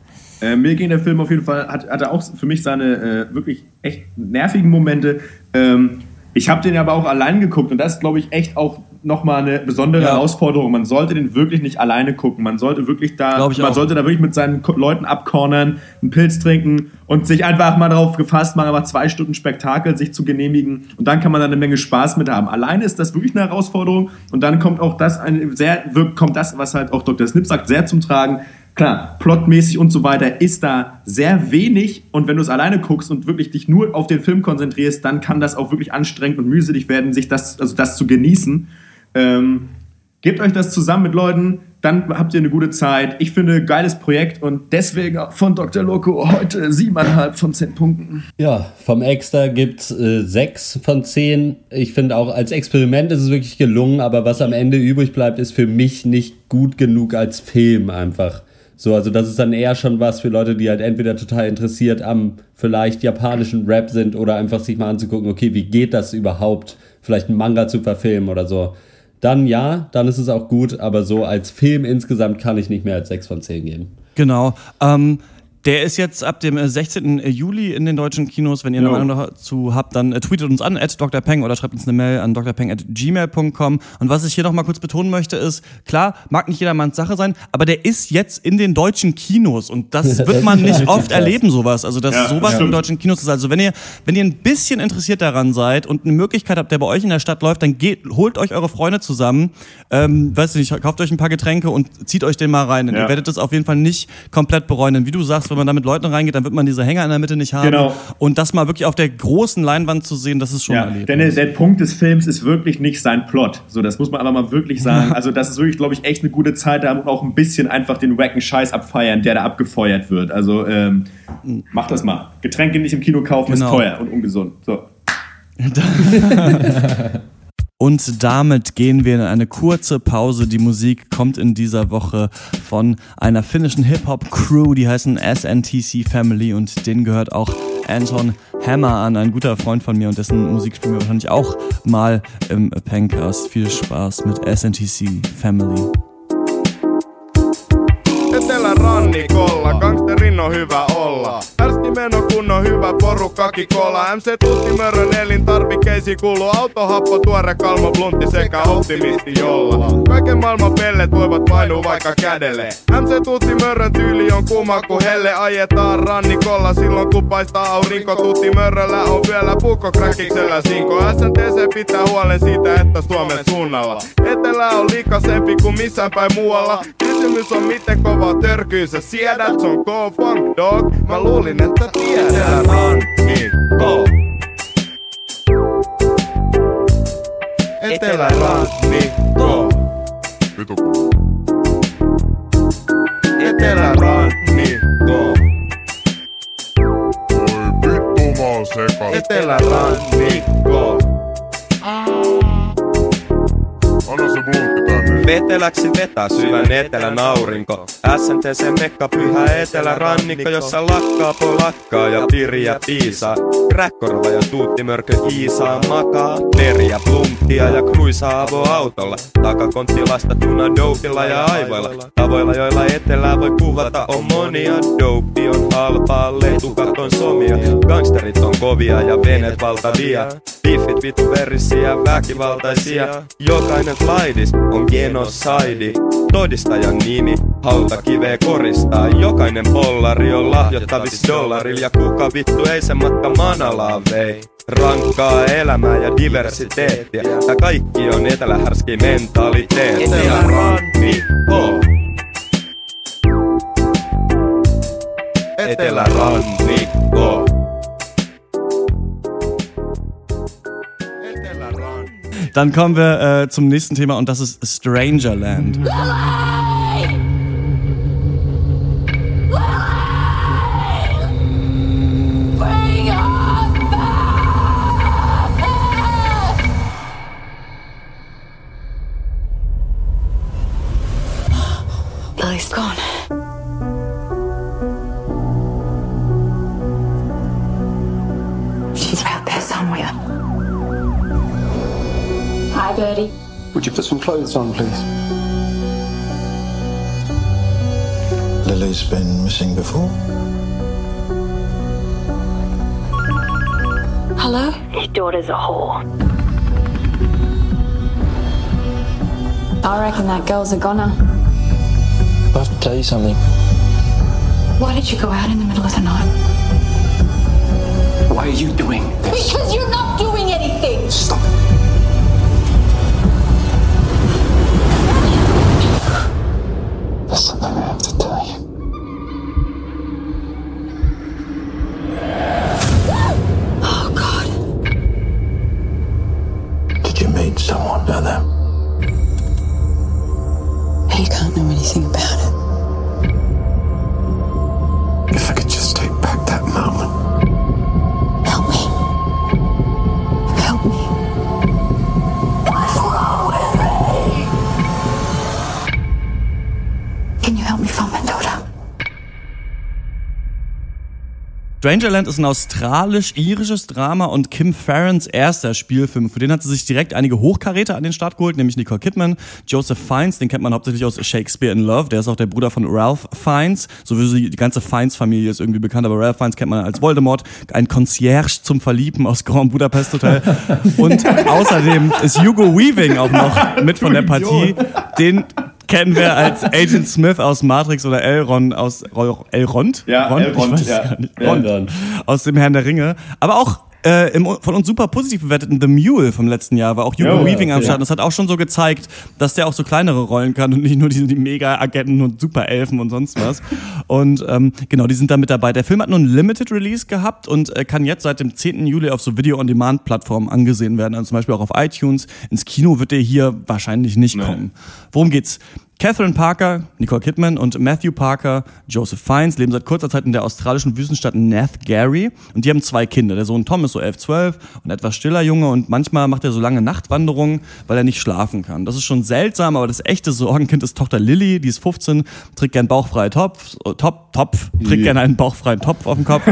Äh, mir ging der Film auf jeden Fall, hat, hatte auch für mich seine äh, wirklich echt nervigen Momente. Ähm, ich habe den aber auch allein geguckt und das ist, glaube ich, echt auch nochmal eine besondere Ja. Herausforderung. Man sollte den wirklich nicht alleine gucken. Man sollte wirklich da, man auch. sollte da wirklich mit seinen Leuten abcornern, einen Pilz trinken und sich einfach mal darauf gefasst machen, aber zwei Stunden Spektakel sich zu genehmigen und dann kann man da eine Menge Spaß mit haben. Alleine ist das wirklich eine Herausforderung und dann kommt auch das ein sehr, kommt das, was halt auch Dr. Snip sagt, sehr zum Tragen. Klar, plotmäßig und so weiter ist da sehr wenig und wenn du es alleine guckst und wirklich dich nur auf den Film konzentrierst, dann kann das auch wirklich anstrengend und mühselig werden, sich das, also das zu genießen. Ähm, gebt euch das zusammen mit Leuten, dann habt ihr eine gute Zeit. Ich finde, geiles Projekt und deswegen von Dr. Loco heute siebeneinhalb von zehn Punkten. Ja, vom Extra gibt's äh, sechs von zehn. Ich finde auch als Experiment ist es wirklich gelungen, aber was am Ende übrig bleibt, ist für mich nicht gut genug als Film einfach. So, also das ist dann eher schon was für Leute, die halt entweder total interessiert am vielleicht japanischen Rap sind oder einfach sich mal anzugucken, okay, wie geht das überhaupt, vielleicht einen Manga zu verfilmen oder so. Dann ja, dann ist es auch gut, aber so als Film insgesamt kann ich nicht mehr als sechs von zehn geben. Genau. Ähm, der ist jetzt ab dem äh, 16. Juli in den deutschen Kinos. Wenn ihr eine Jo. Meinung dazu habt, dann äh, tweetet uns an, at drpeng oder schreibt uns eine Mail an drpeng.gmail.com. Und was ich hier nochmal kurz betonen möchte, ist, klar, mag nicht jedermanns Sache sein, aber der ist jetzt in den deutschen Kinos und das wird man nicht oft erleben, sowas. Also, dass Ja, sowas in stimmt. den deutschen Kinos ist. Also, wenn ihr, wenn ihr ein bisschen interessiert daran seid und eine Möglichkeit habt, der bei euch in der Stadt läuft, dann geht, holt euch eure Freunde zusammen, ähm, weiß nicht, kauft euch ein paar Getränke und zieht euch den mal rein. Ja. Ihr werdet das auf jeden Fall nicht komplett bereuen. Denn wie du sagst, wenn man da mit Leuten reingeht, dann wird man diese Hänger in der Mitte nicht haben. Genau. Und das mal wirklich auf der großen Leinwand zu sehen, das ist schon Ja, ein denn der, der Punkt des Films ist wirklich nicht sein Plot. So, das muss man aber mal wirklich sagen. Also, das ist wirklich, glaube ich, echt eine gute Zeit da auch ein bisschen einfach den wacken Scheiß abfeiern, der da abgefeuert wird. Also, ähm, macht das mal. Getränke nicht im Kino kaufen Genau. ist teuer und ungesund. So. Und damit gehen wir in eine kurze Pause. Die Musik kommt in dieser Woche von einer finnischen Hip-Hop-Crew, die heißen SNTC Family und denen gehört auch Anton Hammer an, ein guter Freund von mir und dessen Musik spielen wir wahrscheinlich auch mal im Pencast. Viel Spaß mit SNTC Family. Etelärannikolla, gangsterin on hyvä olla. Härski meno kun on hyvä porukka kikolla. MC Tutti mörrön elintarvikkeisiin kuuluu autohappo, tuore kalmo, bluntti sekä optimisti jolla. Kaiken maailman pellet voivat painua vaikka kädelle. MC Tutti mörrön tyyli on kuuma kun helle ajetaan rannikolla. Silloin kun paistaa aurinko, Tutti mörröllä on vielä puukko kräkiksellä sinko. SNTC pitää huolen siitä, että Suomen suunnalla. Etelä on liikasempi kuin missään päin muualla. Kysymys on miten kova törkyy sä siedät, se on K-Funk Dog. Mä luulin, että tiedät. Rannikko. Etelärannikko. Vitu. Etelärannikko. Oi vittu mä oon sekas. Etelärannikko. Veteläksi vetää syvän etelän aurinko. SNTC Mekka pyhä etelärannikko, jossa lakkaa polakkaa ja piriä piisaa. Kräkkorva ja tuuttimörkö Iisaa makaa. Veriä, plumptia ja kruisaa avoautolla. Takakontti lastattuna dopilla ja aivoilla. Tavoilla, joilla etelää voi kuvata on monia. Dope on halpaa, letukat on somia. Gangsterit on kovia ja veneet valtavia. Biffit vitu verisiä, väkivaltaisia. Jokainen slaidis on genocide. Todistajan nimi, hautakiveä koristaa. Jokainen pollari on lahjoittavis dollarilla. Ja kuka vittu ei se matka manalaa vei. Rankkaa elämää ja diversiteettiä. Tää kaikki on etelähärski mentaliteetti. Etelärannikko. Etelärannikko. Dann kommen wir äh, zum nächsten Thema und das ist Strangerland. Would you put some clothes on, please? Lily's been missing before. Hello? His daughter's a whore. I reckon that girl's a goner. I have to tell you something. Why did you go out in the middle of the night? Why are you doing this? Because you're not doing anything! Stop. Something I have to tell Strangerland ist ein australisch-irisches Drama und Kim Farrons erster Spielfilm. Für den hat sie sich direkt einige Hochkaräter an den Start geholt, nämlich Nicole Kidman, Joseph Fiennes, den kennt man hauptsächlich aus Shakespeare in Love, der ist auch der Bruder von Ralph Fiennes, sowieso die ganze Fiennes-Familie ist irgendwie bekannt, aber Ralph Fiennes kennt man als Voldemort, ein Concierge zum Verlieben aus Grand Budapest Hotel. Und außerdem ist Hugo Weaving auch noch mit von der Partie, den kennen wir als Agent Smith aus Matrix oder Elrond aus Elrond? Ja, Ron? Elrond, ja. Ron. aus dem Herrn der Ringe. Aber auch äh, im von uns super positiv bewerteten The Mule vom letzten Jahr war auch Hugo Ja, Weaving am okay. Start. Und Das hat auch schon so gezeigt, dass der auch so kleinere Rollen kann und nicht nur diese die Mega-Agenten und Super-Elfen und sonst was. Und ähm, genau, die sind da mit dabei. Der Film hat nur einen Limited Release gehabt und äh, kann jetzt seit dem 10. Juli auf so Video-on-Demand-Plattformen angesehen werden. Also zum Beispiel auch auf iTunes. Ins Kino wird der hier wahrscheinlich nicht kommen. Worum geht's? Catherine Parker, Nicole Kidman und Matthew Parker, Joseph Fiennes leben seit kurzer Zeit in der australischen Wüstenstadt Nath Gary und die haben zwei Kinder. Der Sohn Tom ist so 11, 12 und etwas stiller Junge und manchmal macht er so lange Nachtwanderungen, weil er nicht schlafen kann. Das ist schon seltsam, aber das echte Sorgenkind ist Tochter Lily, die ist 15, trägt gern bauchfreie Topf, äh, Top, Topf, trägt gern einen bauchfreien Topf auf dem Kopf,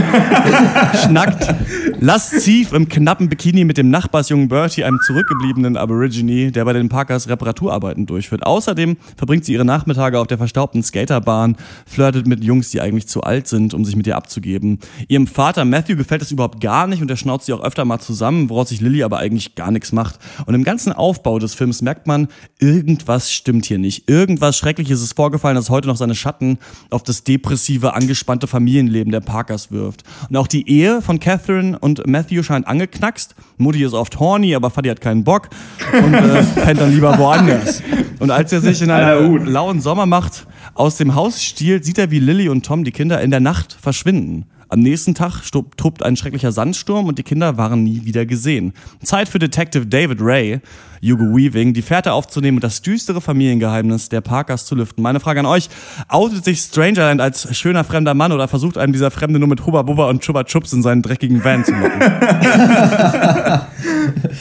schnackt lasziv im knappen Bikini mit dem Nachbarsjungen Bertie, einem zurückgebliebenen Aborigine, der bei den Parkers Reparaturarbeiten durchführt. Außerdem verbringt sie ihre Nachmittage auf der verstaubten Skaterbahn, flirtet mit Jungs, die eigentlich zu alt sind, um sich mit ihr abzugeben. Ihrem Vater Matthew gefällt das überhaupt gar nicht und er schnauzt sie auch öfter mal zusammen, woraus sich Lily aber eigentlich gar nichts macht. Und im ganzen Aufbau des Films merkt man, irgendwas stimmt hier nicht. Irgendwas Schreckliches ist vorgefallen, das heute noch seine Schatten auf das depressive, angespannte Familienleben der Parkers wirft. Und auch die Ehe von Catherine und Matthew scheint angeknackst. Mutti ist oft horny, aber Fadi hat keinen Bock und äh, pennt dann lieber woanders. Und als er sich in einer Hut. lauen Sommermacht aus dem Haus stiehlt, sieht er, wie Lily und Tom die Kinder in der Nacht verschwinden. Am nächsten Tag tobt ein schrecklicher Sandsturm und die Kinder waren nie wieder gesehen. Zeit für Detective David Ray, Hugo Weaving, die Fährte aufzunehmen und das düstere Familiengeheimnis der Parkers zu lüften. Meine Frage an euch, outet sich Strangerland als schöner fremder Mann oder versucht einem dieser Fremde nur mit Hubba Bubba und Chubba Chups in seinen dreckigen Van zu locken?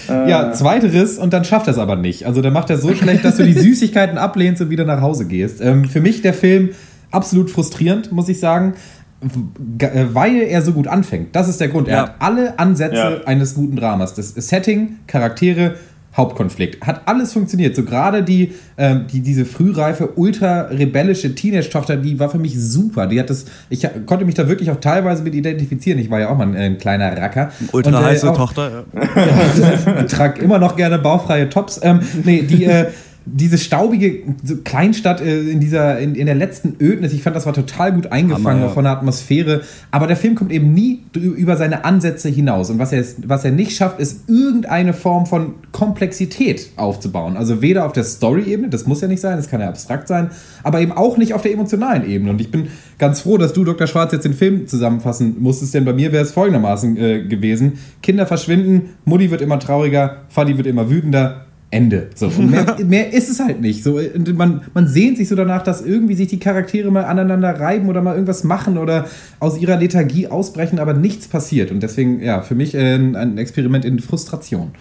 Ja, zweiteres und dann schafft er es aber nicht. Also dann macht er so schlecht, dass du die Süßigkeiten ablehnst und wieder nach Hause gehst. Ähm, für mich der Film absolut frustrierend, muss ich sagen, weil er so gut anfängt. Das ist der Grund. Er Ja. hat alle Ansätze Ja. eines guten Dramas. Das Setting, Charaktere, Hauptkonflikt. Hat alles funktioniert. So gerade die, ähm, die, diese frühreife, ultra rebellische Teenage-Tochter, die war für mich super. Die hat das, ich konnte mich da wirklich auch teilweise mit identifizieren. Ich war ja auch mal ein, ein kleiner Racker. Ultra äh, heiße auch- Tochter. Ja. ja, trag immer noch gerne baufreie Tops. Ähm, nee, die, äh, diese staubige Kleinstadt äh, in dieser in, in der letzten Ödnis, ich fand, das war total gut eingefangen Hammer, ja. von der Atmosphäre. Aber der Film kommt eben nie über seine Ansätze hinaus. Und was er, was er nicht schafft, ist irgendeine Form von Komplexität aufzubauen. Also weder auf der Story-Ebene, das muss ja nicht sein, das kann ja abstrakt sein, aber eben auch nicht auf der emotionalen Ebene. Und ich bin ganz froh, dass du, Dr. Schwarz, jetzt den Film zusammenfassen musstest, denn bei mir wäre es folgendermaßen äh, gewesen. Kinder verschwinden, Mutti wird immer trauriger, Fadi wird immer wütender, Ende. So, und mehr, mehr ist es halt nicht. So, und man, man sehnt sich so danach, dass irgendwie sich die Charaktere mal aneinander reiben oder mal irgendwas machen oder aus ihrer Lethargie ausbrechen, aber nichts passiert. Und deswegen, ja, für mich äh, ein, ein Experiment in Frustration.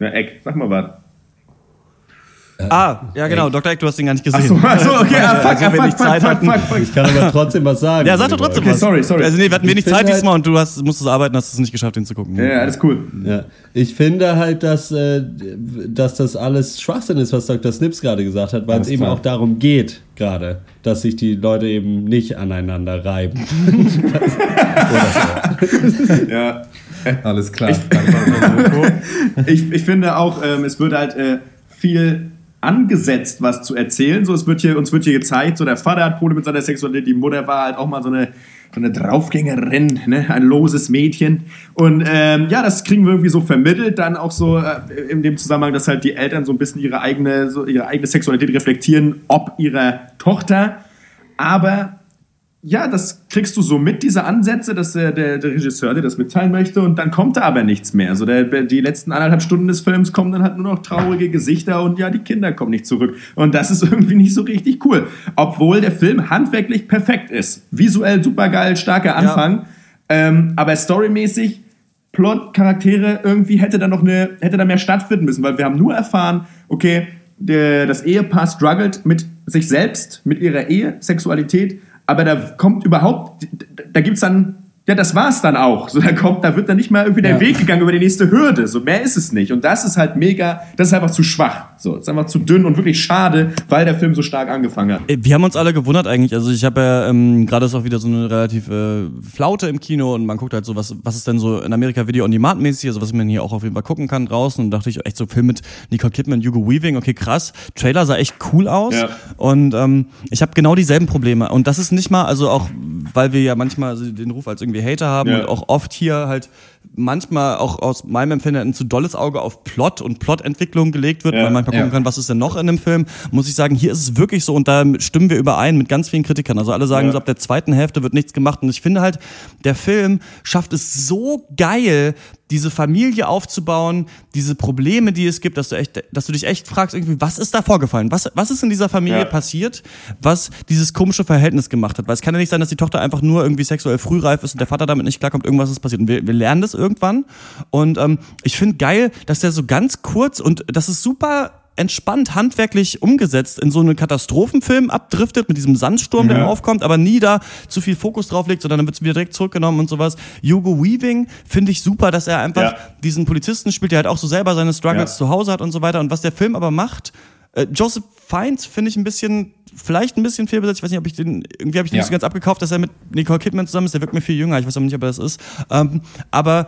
Ja, Eck, sag mal was. Ah, ja genau, Dr. Eck, du hast ihn gar nicht gesehen. Ach so, ach so, okay, ah, fuck, also, wenn fuck, ich Zeit fuck, hatten. fuck, fuck. Ich kann aber trotzdem was sagen. Ja, sag doch trotzdem Okay, was. sorry, sorry. Also nee, wir hatten wenig Ich Zeit halt- diesmal und du hast, musstest arbeiten, hast es nicht geschafft, ihn zu gucken. Ja, alles cool. Ja. Ich finde halt, dass, äh, dass das alles Schwachsinn ist, was Dr. Snips gerade gesagt hat, weil es eben klar. auch darum geht, gerade, dass sich die Leute eben nicht aneinander reiben. Ja. Alles klar. Ich, ich finde auch, ähm, es wird halt äh, viel angesetzt, was zu erzählen. So, es wird hier, uns wird hier gezeigt, so der Vater hat Probleme mit seiner Sexualität, die Mutter war halt auch mal so eine, so eine Draufgängerin, ne? ein loses Mädchen. Und ähm, ja, das kriegen wir irgendwie so vermittelt, dann auch so äh, in dem Zusammenhang, dass halt die Eltern so ein bisschen ihre eigene, so ihre eigene Sexualität reflektieren, ob ihrer Tochter. Aber ja, das kriegst du so mit, diese Ansätze, dass der, der, der Regisseur dir das mitteilen möchte und dann kommt da aber nichts mehr. Also der, die letzten anderthalb Stunden des Films kommen dann halt nur noch traurige Gesichter und ja, die Kinder kommen nicht zurück. Und das ist irgendwie nicht so richtig cool. Obwohl der Film handwerklich perfekt ist. Visuell supergeil, starker Anfang. Ähm, aber storymäßig, Plot, Charaktere, irgendwie hätte da noch eine, hätte da mehr stattfinden müssen, weil wir haben nur erfahren, okay, der, das Ehepaar struggelt mit sich selbst, mit ihrer Ehe, Sexualität, aber da kommt überhaupt, da gibt's dann, ja, das war's dann auch. So, da kommt, da wird dann nicht mal irgendwie der Ja. Weg gegangen über die nächste Hürde. So, mehr ist es nicht. Und das ist halt mega, das ist einfach zu schwach. So, das ist einfach zu dünn und wirklich schade, weil der Film so stark angefangen hat. Äh, Wir haben uns alle gewundert eigentlich. Also ich habe ja ähm, gerade ist auch wieder so eine relativ äh, Flaute im Kino und man guckt halt so, was, was ist denn so in Amerika Video on Demand mäßig, also was man hier auch auf jeden Fall gucken kann draußen. Und dachte ich echt so Film mit Nicole Kidman, Hugo Weaving, okay krass. Trailer sah echt cool aus. Ja. Und ähm, ich habe genau dieselben Probleme. Und das ist nicht mal, also auch, weil wir ja manchmal so den Ruf als irgendwie Hater haben Ja. und auch oft hier halt manchmal auch aus meinem Empfinden ein zu dolles Auge auf Plot und Plotentwicklung gelegt wird, Ja. weil man manchmal gucken Ja. kann, was ist denn noch in dem Film, muss ich sagen, hier ist es wirklich so und da stimmen wir überein mit ganz vielen Kritikern. Also alle sagen, Ja. so ab der zweiten Hälfte wird nichts gemacht und ich finde halt, der Film schafft es so geil, diese Familie aufzubauen, diese Probleme, die es gibt, dass du echt, dass du dich echt fragst, irgendwie, was ist da vorgefallen? Was, was ist in dieser Familie Ja. passiert, was dieses komische Verhältnis gemacht hat? Weil es kann ja nicht sein, dass die Tochter einfach nur irgendwie sexuell frühreif ist und der Vater damit nicht klarkommt, irgendwas ist passiert. Und wir, wir lernen das irgendwann. Und ähm, ich finde geil, dass der so ganz kurz und das ist super entspannt handwerklich umgesetzt in so einen Katastrophenfilm abdriftet mit diesem Sandsturm, der Ja. aufkommt, aber nie da zu viel Fokus drauf legt, sondern dann wird es wieder direkt zurückgenommen und sowas. Hugo Weaving finde ich super, dass er einfach Ja. diesen Polizisten spielt, der halt auch so selber seine Struggles Ja. zu Hause hat und so weiter. Und was der Film aber macht, äh, Joseph Fiennes finde ich ein bisschen, vielleicht ein bisschen fehlbesetzt. Ich weiß nicht, ob ich den, irgendwie habe ich den nicht so ganz abgekauft, dass er mit Nicole Kidman zusammen ist. Der wirkt mir viel jünger. Ich weiß aber nicht, ob er das ist. Ähm, aber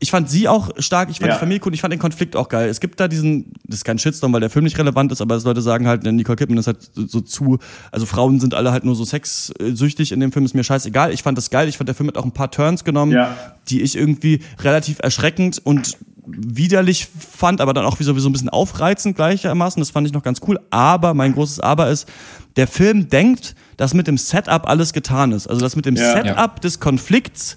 ich fand sie auch stark, ich fand Ja. die Familie cool, ich fand den Konflikt auch geil. Es gibt da diesen, das ist kein Shitstorm, weil der Film nicht relevant ist, aber es Leute sagen halt, Nicole Kidman ist halt so, so zu, also Frauen sind alle halt nur so sexsüchtig in dem Film, ist mir scheißegal. Ich fand das geil, ich fand der Film hat auch ein paar Turns genommen, Ja. die ich irgendwie relativ erschreckend und widerlich fand, aber dann auch wie so, wie so ein bisschen aufreizend gleichermaßen. Das fand ich noch ganz cool. Aber mein großes Aber ist, der Film denkt, dass mit dem Setup alles getan ist. Also dass mit dem Ja. Setup des Konflikts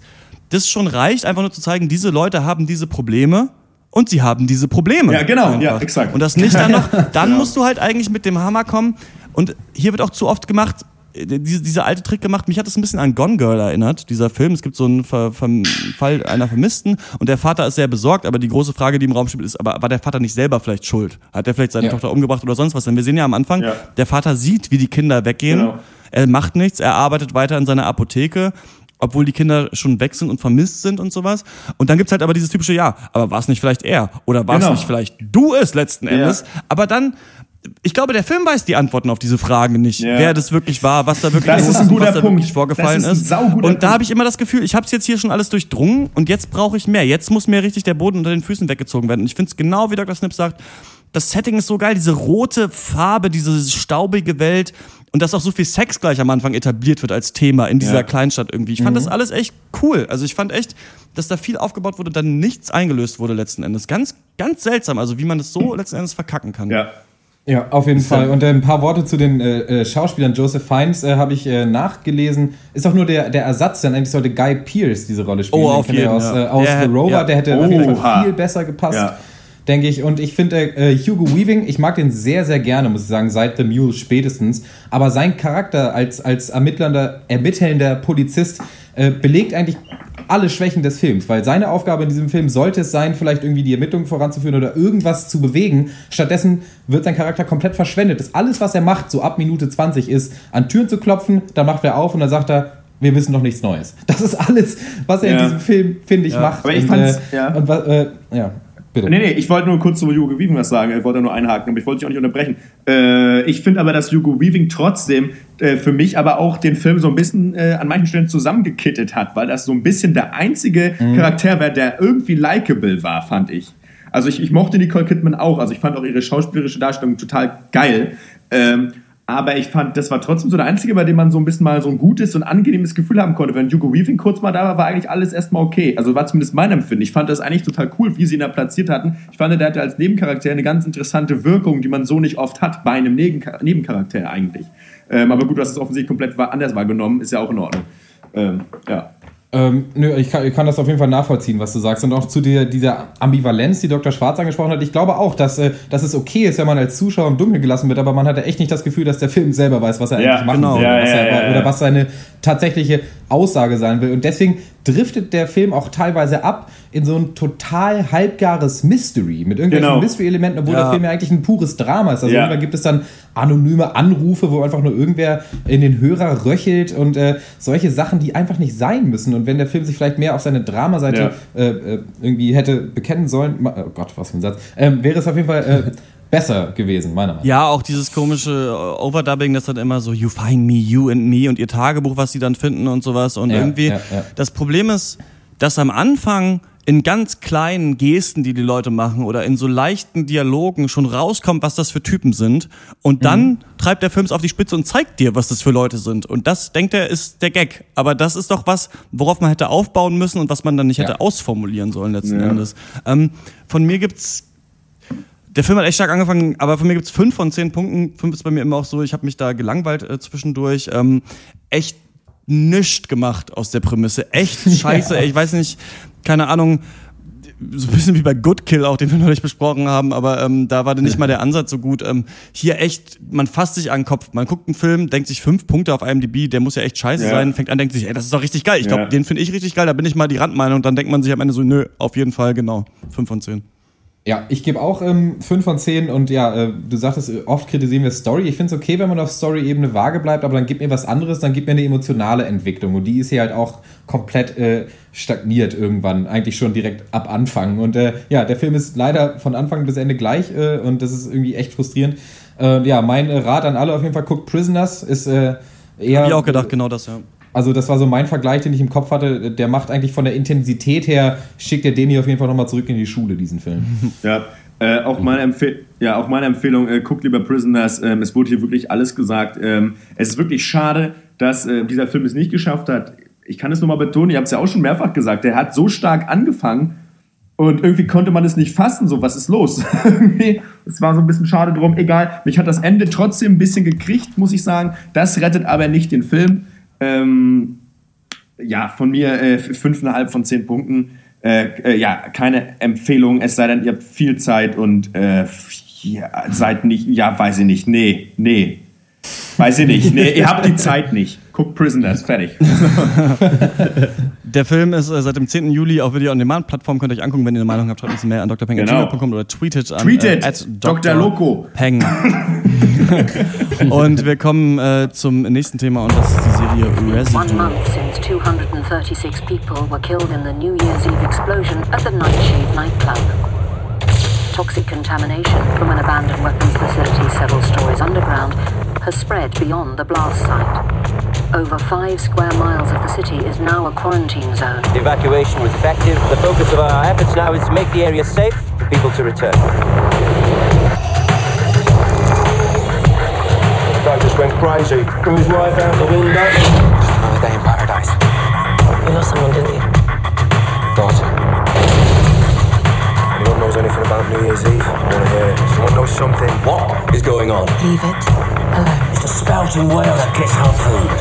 das schon reicht, einfach nur zu zeigen, diese Leute haben diese Probleme und sie haben diese Probleme. Ja, genau, Einfach. ja, exakt. Und das nicht dann noch, dann musst du halt eigentlich mit dem Hammer kommen. Und hier wird auch zu oft gemacht, äh, diese, dieser alte Trick gemacht, mich hat das ein bisschen an Gone Girl erinnert, dieser Film. Es gibt so einen Ver, Ver, Fall einer Vermissten und der Vater ist sehr besorgt, aber die große Frage, die im Raum steht, ist, aber war der Vater nicht selber vielleicht schuld? Hat er vielleicht seine Ja. Tochter umgebracht oder sonst was? Denn wir sehen ja am Anfang, Ja. der Vater sieht, wie die Kinder weggehen. Genau. Er macht nichts, er arbeitet weiter in seiner Apotheke, obwohl die Kinder schon weg sind und vermisst sind und sowas. Und dann gibt's halt aber dieses typische, ja, aber war es nicht vielleicht er? Oder war es Genau. nicht vielleicht du es letzten Ja. Endes? Aber dann, ich glaube, der Film weiß die Antworten auf diese Fragen nicht, Ja. wer das wirklich war, was da wirklich ist was da wirklich vorgefallen Das ist ist. und da habe ich immer das Gefühl, ich habe es jetzt hier schon alles durchdrungen und jetzt brauche ich mehr. Jetzt muss mir richtig der Boden unter den Füßen weggezogen werden. Und ich finde es genau, wie Dr. Snip sagt, das Setting ist so geil, diese rote Farbe, diese staubige Welt und dass auch so viel Sex gleich am Anfang etabliert wird als Thema in dieser Ja. Kleinstadt irgendwie. Ich fand das alles echt cool. Also ich fand echt, dass da viel aufgebaut wurde und dann nichts eingelöst wurde letzten Endes. Ganz, ganz seltsam, also wie man das so letzten Endes verkacken kann. Ja. Ja, auf jeden Fall. Und äh, ein paar Worte zu den äh, äh, Schauspielern. Joseph Fiennes äh, habe ich äh, nachgelesen. Ist auch nur der, der Ersatz, denn eigentlich sollte Guy Pearce diese Rolle spielen. Oh, auf jeden, aus, ja. äh, aus Der The hätte- Rover. ja. Der hätte auf jeden Oha. Fall viel besser gepasst. Ja. Denke ich. Und ich finde äh, Hugo Weaving, ich mag den sehr, sehr gerne, muss ich sagen, seit The Mule spätestens. Aber sein Charakter als, als ermittelnder, ermittelnder Polizist äh, belegt eigentlich alle Schwächen des Films, weil seine Aufgabe in diesem Film sollte es sein, vielleicht irgendwie die Ermittlungen voranzuführen oder irgendwas zu bewegen. Stattdessen wird sein Charakter komplett verschwendet. Das alles, was er macht, so ab Minute 20 ist, an Türen zu klopfen, dann macht er auf und dann sagt er, wir wissen noch nichts Neues. Das ist alles, was er Ja. in diesem Film, finde ich, Ja. macht. Aber ich und, fand's- äh, ja. Und, äh, ja, bitte. Nee, nee, ich wollte nur kurz zu Hugo Weaving was sagen. Ich wollte nur einhaken, aber ich wollte dich auch nicht unterbrechen. Äh, ich finde aber, dass Hugo Weaving trotzdem äh, für mich aber auch den Film so ein bisschen äh, an manchen Stellen zusammengekittet hat, weil das so ein bisschen der einzige Mhm. Charakter war, der irgendwie likable war, fand ich. Also ich, ich mochte Nicole Kidman auch. Also ich fand auch ihre schauspielerische Darstellung total geil. Ähm, aber ich fand, das war trotzdem so der einzige, bei dem man so ein bisschen mal so ein gutes und angenehmes Gefühl haben konnte. Wenn Hugo Weaving kurz mal da war, war eigentlich alles erstmal okay. Also war zumindest mein Empfinden. Ich fand das eigentlich total cool, wie sie ihn da platziert hatten. Ich fand, der hatte als Nebencharakter eine ganz interessante Wirkung, die man so nicht oft hat bei einem Nebenchar Nebencharakter eigentlich. Ähm, aber gut, du hast es offensichtlich komplett anders wahrgenommen, ist ja auch in Ordnung. Ähm, ja. Ähm, nö, ich kann, ich kann das auf jeden Fall nachvollziehen, was du sagst. Und auch zu der, dieser Ambivalenz, die Dr. Schwarz angesprochen hat. Ich glaube auch, dass, äh, dass es okay ist, wenn man als Zuschauer im Dunkeln gelassen wird, aber man hatte echt nicht das Gefühl, dass der Film selber weiß, was er Ja, eigentlich machen genau. will. Ja, was ja, er. Oder was seine tatsächliche Aussage sein will. Und deswegen driftet der Film auch teilweise ab in so ein total halbgares Mystery mit irgendwelchen Genau. Mystery-Elementen, obwohl Ja. der Film ja eigentlich ein pures Drama ist. Also Ja. gibt es dann anonyme Anrufe, wo einfach nur irgendwer in den Hörer röchelt und äh, solche Sachen, die einfach nicht sein müssen. Und wenn der Film sich vielleicht mehr auf seine Dramaseite äh, äh, irgendwie hätte bekennen sollen, oh Gott, was für ein Satz, ähm, wäre es auf jeden Fall äh, besser gewesen, meiner Meinung nach. Ja, auch dieses komische äh, Overdubbing, das dann immer so You find me, you and me und ihr Tagebuch, was sie dann finden und sowas. Und Ja, irgendwie, ja, ja. das Problem ist, dass am Anfang in ganz kleinen Gesten, die die Leute machen oder in so leichten Dialogen schon rauskommt, was das für Typen sind. Und dann Mhm. treibt der Film es auf die Spitze und zeigt dir, was das für Leute sind. Und das, denkt er, ist der Gag. Aber das ist doch was, worauf man hätte aufbauen müssen und was man dann nicht hätte Ja. ausformulieren sollen letzten Ja. Endes. Ähm, von mir gibt's der Film hat echt stark angefangen, aber von mir gibt's fünf von zehn Punkten. Fünf ist bei mir immer auch so, ich habe mich da gelangweilt äh, zwischendurch. Ähm, echt nischt gemacht aus der Prämisse. Echt scheiße. ey. Ich weiß nicht, keine Ahnung, so ein bisschen wie bei Good Kill auch, den wir neulich besprochen haben, aber ähm, da war nicht mal der Ansatz so gut. Ähm, hier echt, man fasst sich an den Kopf. Man guckt einen Film, denkt sich fünf Punkte auf IMDb, der muss ja echt scheiße Ja. sein, fängt an, denkt sich, ey, das ist doch richtig geil. Ich glaube, Ja. den finde ich richtig geil, da bin ich mal die Randmeinung. Dann denkt man sich am Ende so, nö, auf jeden Fall, genau. Fünf von zehn. Ja, ich gebe auch ähm, 5 von 10 und ja, äh, du sagtest, äh, oft kritisieren wir Story. Ich finde es okay, wenn man auf Story-Ebene vage bleibt, aber dann gib mir was anderes, dann gib mir eine emotionale Entwicklung und die ist hier halt auch komplett äh, stagniert irgendwann, eigentlich schon direkt ab Anfang. Und äh, ja, der Film ist leider von Anfang bis Ende gleich äh, und das ist irgendwie echt frustrierend. Ja, mein äh, Rat an alle auf jeden Fall, guckt Prisoners, ist eher... Hab ich auch gedacht, genau das, ja. Also das war so mein Vergleich, den ich im Kopf hatte. Der macht eigentlich von der Intensität her, schickt der Deni auf jeden Fall nochmal zurück in die Schule, diesen Film. Ja, äh, auch, meine ja, auch meine Empfehlung, äh, guckt lieber Prisoners. Ähm, es wurde hier wirklich alles gesagt. Ähm, es ist wirklich schade, dass äh, dieser Film es nicht geschafft hat. Ich kann es nur mal betonen, ich habe es ja auch schon mehrfach gesagt, der hat so stark angefangen und irgendwie konnte man es nicht fassen. So, was ist los? Es war so ein bisschen schade drum. Egal, mich hat das Ende trotzdem ein bisschen gekriegt, muss ich sagen. Das rettet aber nicht den Film. Ähm, ja, von mir äh, fünfeinhalb von zehn Punkten. Äh, äh, ja, keine Empfehlung, es sei denn, ihr habt viel Zeit und äh, ja, seid nicht, ja, weiß ich nicht, nee, nee. Weiß ich nicht, nee, ihr habt die Zeit nicht. Guckt Prisoners, fertig. Der Film ist äh, seit dem 10. Juli auf Video-on-Demand-Plattform. Könnt ihr euch angucken, wenn ihr eine Meinung habt. Schreibt uns Mail an drpeng.gmail.com Genau. oder tweetet an Tweetet, äh, Dr. Loco. Peng. und wir kommen äh, zum nächsten Thema und das ist die Serie One month since 236 people were killed in the New Year's Eve explosion at the Nightshade nightclub. Toxic contamination from an abandoned weapons facility several stories underground has spread beyond the blast site. Over five square miles of the city is now a quarantine zone. The evacuation was effective. The focus of our efforts now is to make the area safe for people to return. Just went crazy. Threw his wife out the window. Just Another day in paradise. You lost someone, didn't you? God. Anyone knows anything about New Year's Eve? I want to hear it. Someone knows something. What is going on? Leave it alone. It's the spouting whale that gets our food.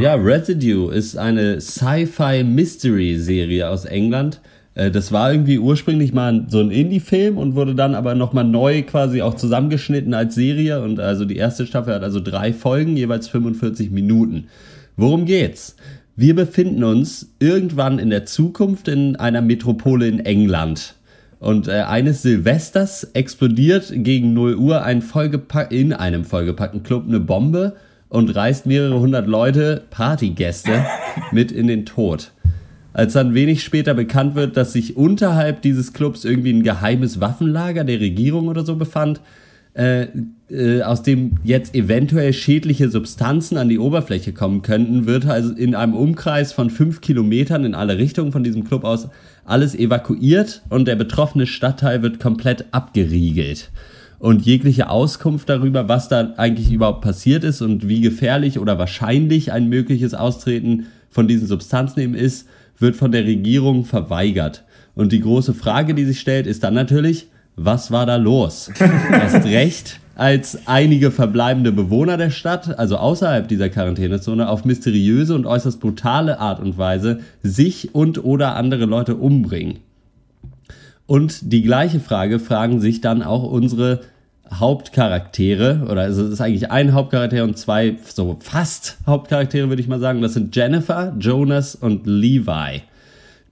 Ja, Residue ist eine Sci-Fi-Mystery-Serie aus England. Äh, Das war irgendwie ursprünglich mal so ein Indie-Film und wurde dann aber nochmal neu quasi auch zusammengeschnitten als Serie. Und also die erste Staffel hat also drei Folgen, jeweils 45 Minuten. Worum geht's? Wir befinden uns irgendwann in der Zukunft in einer Metropole in England. Und äh, eines Silvesters explodiert gegen 0 Uhr ein in einem vollgepackten Club eine Bombe und reißt mehrere hundert Leute, Partygäste, mit in den Tod. Als dann wenig später bekannt wird, dass sich unterhalb dieses Clubs irgendwie ein geheimes Waffenlager der Regierung oder so befand, äh, äh, aus dem jetzt eventuell schädliche Substanzen an die Oberfläche kommen könnten, wird also in einem Umkreis von fünf Kilometern in alle Richtungen von diesem Club aus alles evakuiert und der betroffene Stadtteil wird komplett abgeriegelt. Und jegliche Auskunft darüber, was da eigentlich überhaupt passiert ist und wie gefährlich oder wahrscheinlich ein mögliches Austreten von diesen Substanzen eben ist, wird von der Regierung verweigert. Und die große Frage, die sich stellt, ist dann natürlich, was war da los? Erst recht, als einige verbleibende Bewohner der Stadt, also außerhalb dieser Quarantänezone, auf mysteriöse und äußerst brutale Art und Weise sich und oder andere Leute umbringen. Und die gleiche Frage fragen sich dann auch unsere Hauptcharaktere, oder also es ist eigentlich ein Hauptcharakter und zwei so fast Hauptcharaktere, würde ich mal sagen. Das sind Jennifer, Jonas und Levi.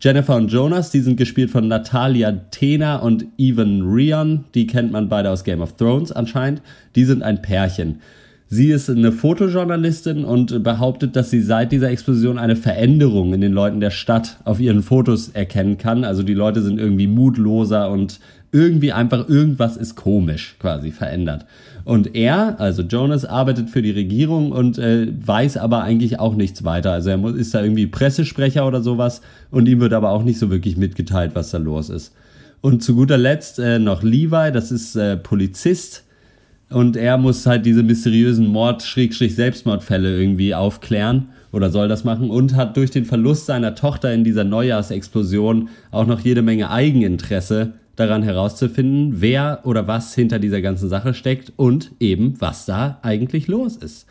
Jennifer und Jonas, die sind gespielt von Natalia Tena und Evan Rion. Die kennt man beide aus Game of Thrones anscheinend. Die sind ein Pärchen. Sie ist eine Fotojournalistin und behauptet, dass sie seit dieser Explosion eine Veränderung in den Leuten der Stadt auf ihren Fotos erkennen kann. Also die Leute sind irgendwie mutloser und irgendwie einfach irgendwas ist komisch quasi verändert. Und er, also Jonas, arbeitet für die Regierung und äh, weiß aber eigentlich auch nichts weiter. Also er muss, ist da irgendwie Pressesprecher oder sowas und ihm wird aber auch nicht so wirklich mitgeteilt, was da los ist. Und zu guter Letzt äh, noch Levi, das ist äh, Polizist und er muss halt diese mysteriösen Mord-Selbstmordfälle irgendwie aufklären oder soll das machen und hat durch den Verlust seiner Tochter in dieser Neujahrsexplosion auch noch jede Menge Eigeninteresse daran herauszufinden, wer oder was hinter dieser ganzen Sache steckt und eben, was da eigentlich los ist.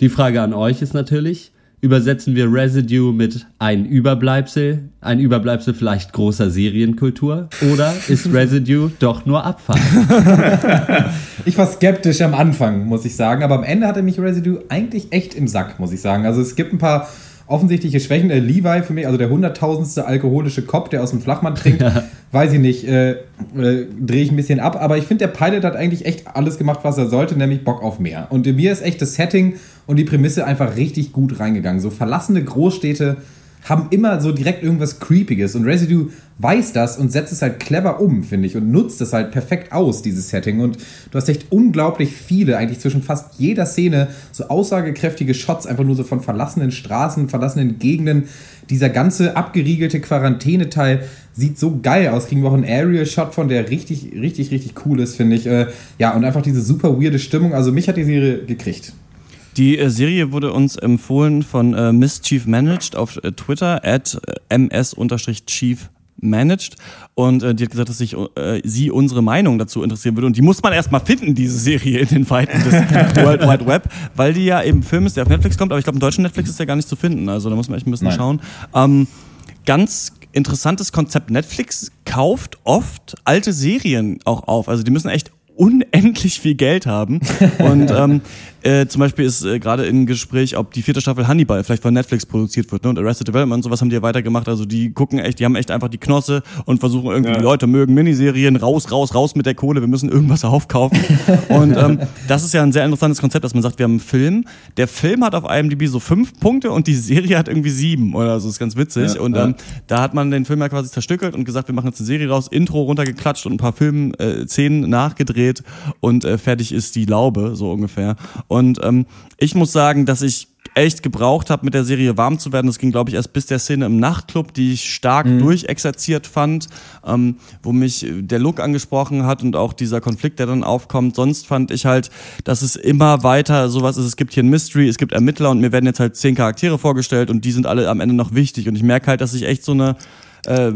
Die Frage an euch ist natürlich, übersetzen wir Residue mit ein Überbleibsel, ein Überbleibsel vielleicht großer Serienkultur oder ist Residue doch nur Abfall? ich war skeptisch am Anfang, muss ich sagen, aber am Ende hatte mich Residue eigentlich echt im Sack, muss ich sagen. Also es gibt ein paar offensichtliche Schwächen. Der Levi für mich, also der hunderttausendste alkoholische Kopf, der aus dem Flachmann trinkt, weiß ich nicht, äh, äh, drehe ich ein bisschen ab. Aber ich finde, der Pilot hat eigentlich echt alles gemacht, was er sollte, nämlich Bock auf mehr. Und mir ist echt das Setting und die Prämisse einfach richtig gut reingegangen. So verlassene Großstädte haben immer so direkt irgendwas Creepiges. Und Residue weiß das und setzt es halt clever um, finde ich, und nutzt es halt perfekt aus, dieses Setting. Und du hast echt unglaublich viele, eigentlich zwischen fast jeder Szene, so aussagekräftige Shots, einfach nur so von verlassenen Straßen, verlassenen Gegenden. Dieser ganze abgeriegelte Quarantäneteil sieht so geil aus. Kriegen wir auch einen Aerial-Shot von, der richtig, richtig, richtig cool ist, finde ich. Äh, ja, und einfach diese super weirde Stimmung. Also mich hat die Serie gekriegt. Die äh, Serie wurde uns empfohlen von äh, Miss Chief Managed auf äh, Twitter, at äh, ms-chief managed und äh, die hat gesagt, dass sich äh, sie unsere Meinung dazu interessieren würde und die muss man erstmal finden, diese Serie in den Weiten des World Wide Web, weil die ja eben Film ist, der auf Netflix kommt, aber ich glaube im deutschen Netflix ist der gar nicht zu finden, also da muss man echt ein bisschen Nein. schauen. Ähm, ganz interessantes Konzept. Netflix kauft oft alte Serien auch auf. Also die müssen echt unendlich viel Geld haben. Und ähm, äh, zum Beispiel ist äh, gerade im Gespräch, ob die vierte Staffel Hannibal vielleicht von Netflix produziert wird. Ne? Und Arrested Development und sowas haben die ja weitergemacht. Also die gucken echt, die haben echt einfach die Knosse und versuchen irgendwie, ja. die Leute mögen Miniserien, raus, raus, raus mit der Kohle, wir müssen irgendwas aufkaufen. und ähm, das ist ja ein sehr interessantes Konzept, dass man sagt, wir haben einen Film. Der Film hat auf IMDb so fünf Punkte und die Serie hat irgendwie sieben oder so. Das ist ganz witzig. Ja, und ähm, da hat man den Film ja quasi zerstückelt und gesagt, wir machen jetzt eine Serie raus, Intro runtergeklatscht und ein paar Filmszenen äh, nachgedreht und äh, fertig ist die Laube, so ungefähr. Und ähm, ich muss sagen, dass ich echt gebraucht habe, mit der Serie warm zu werden. Das ging, glaube ich, erst bis der Szene im Nachtclub, die ich stark mhm. durchexerziert fand, ähm, wo mich der Look angesprochen hat und auch dieser Konflikt, der dann aufkommt. Sonst fand ich halt, dass es immer weiter sowas ist. Es gibt hier ein Mystery, es gibt Ermittler und mir werden jetzt halt zehn Charaktere vorgestellt und die sind alle am Ende noch wichtig. Und ich merke halt, dass ich echt so eine äh,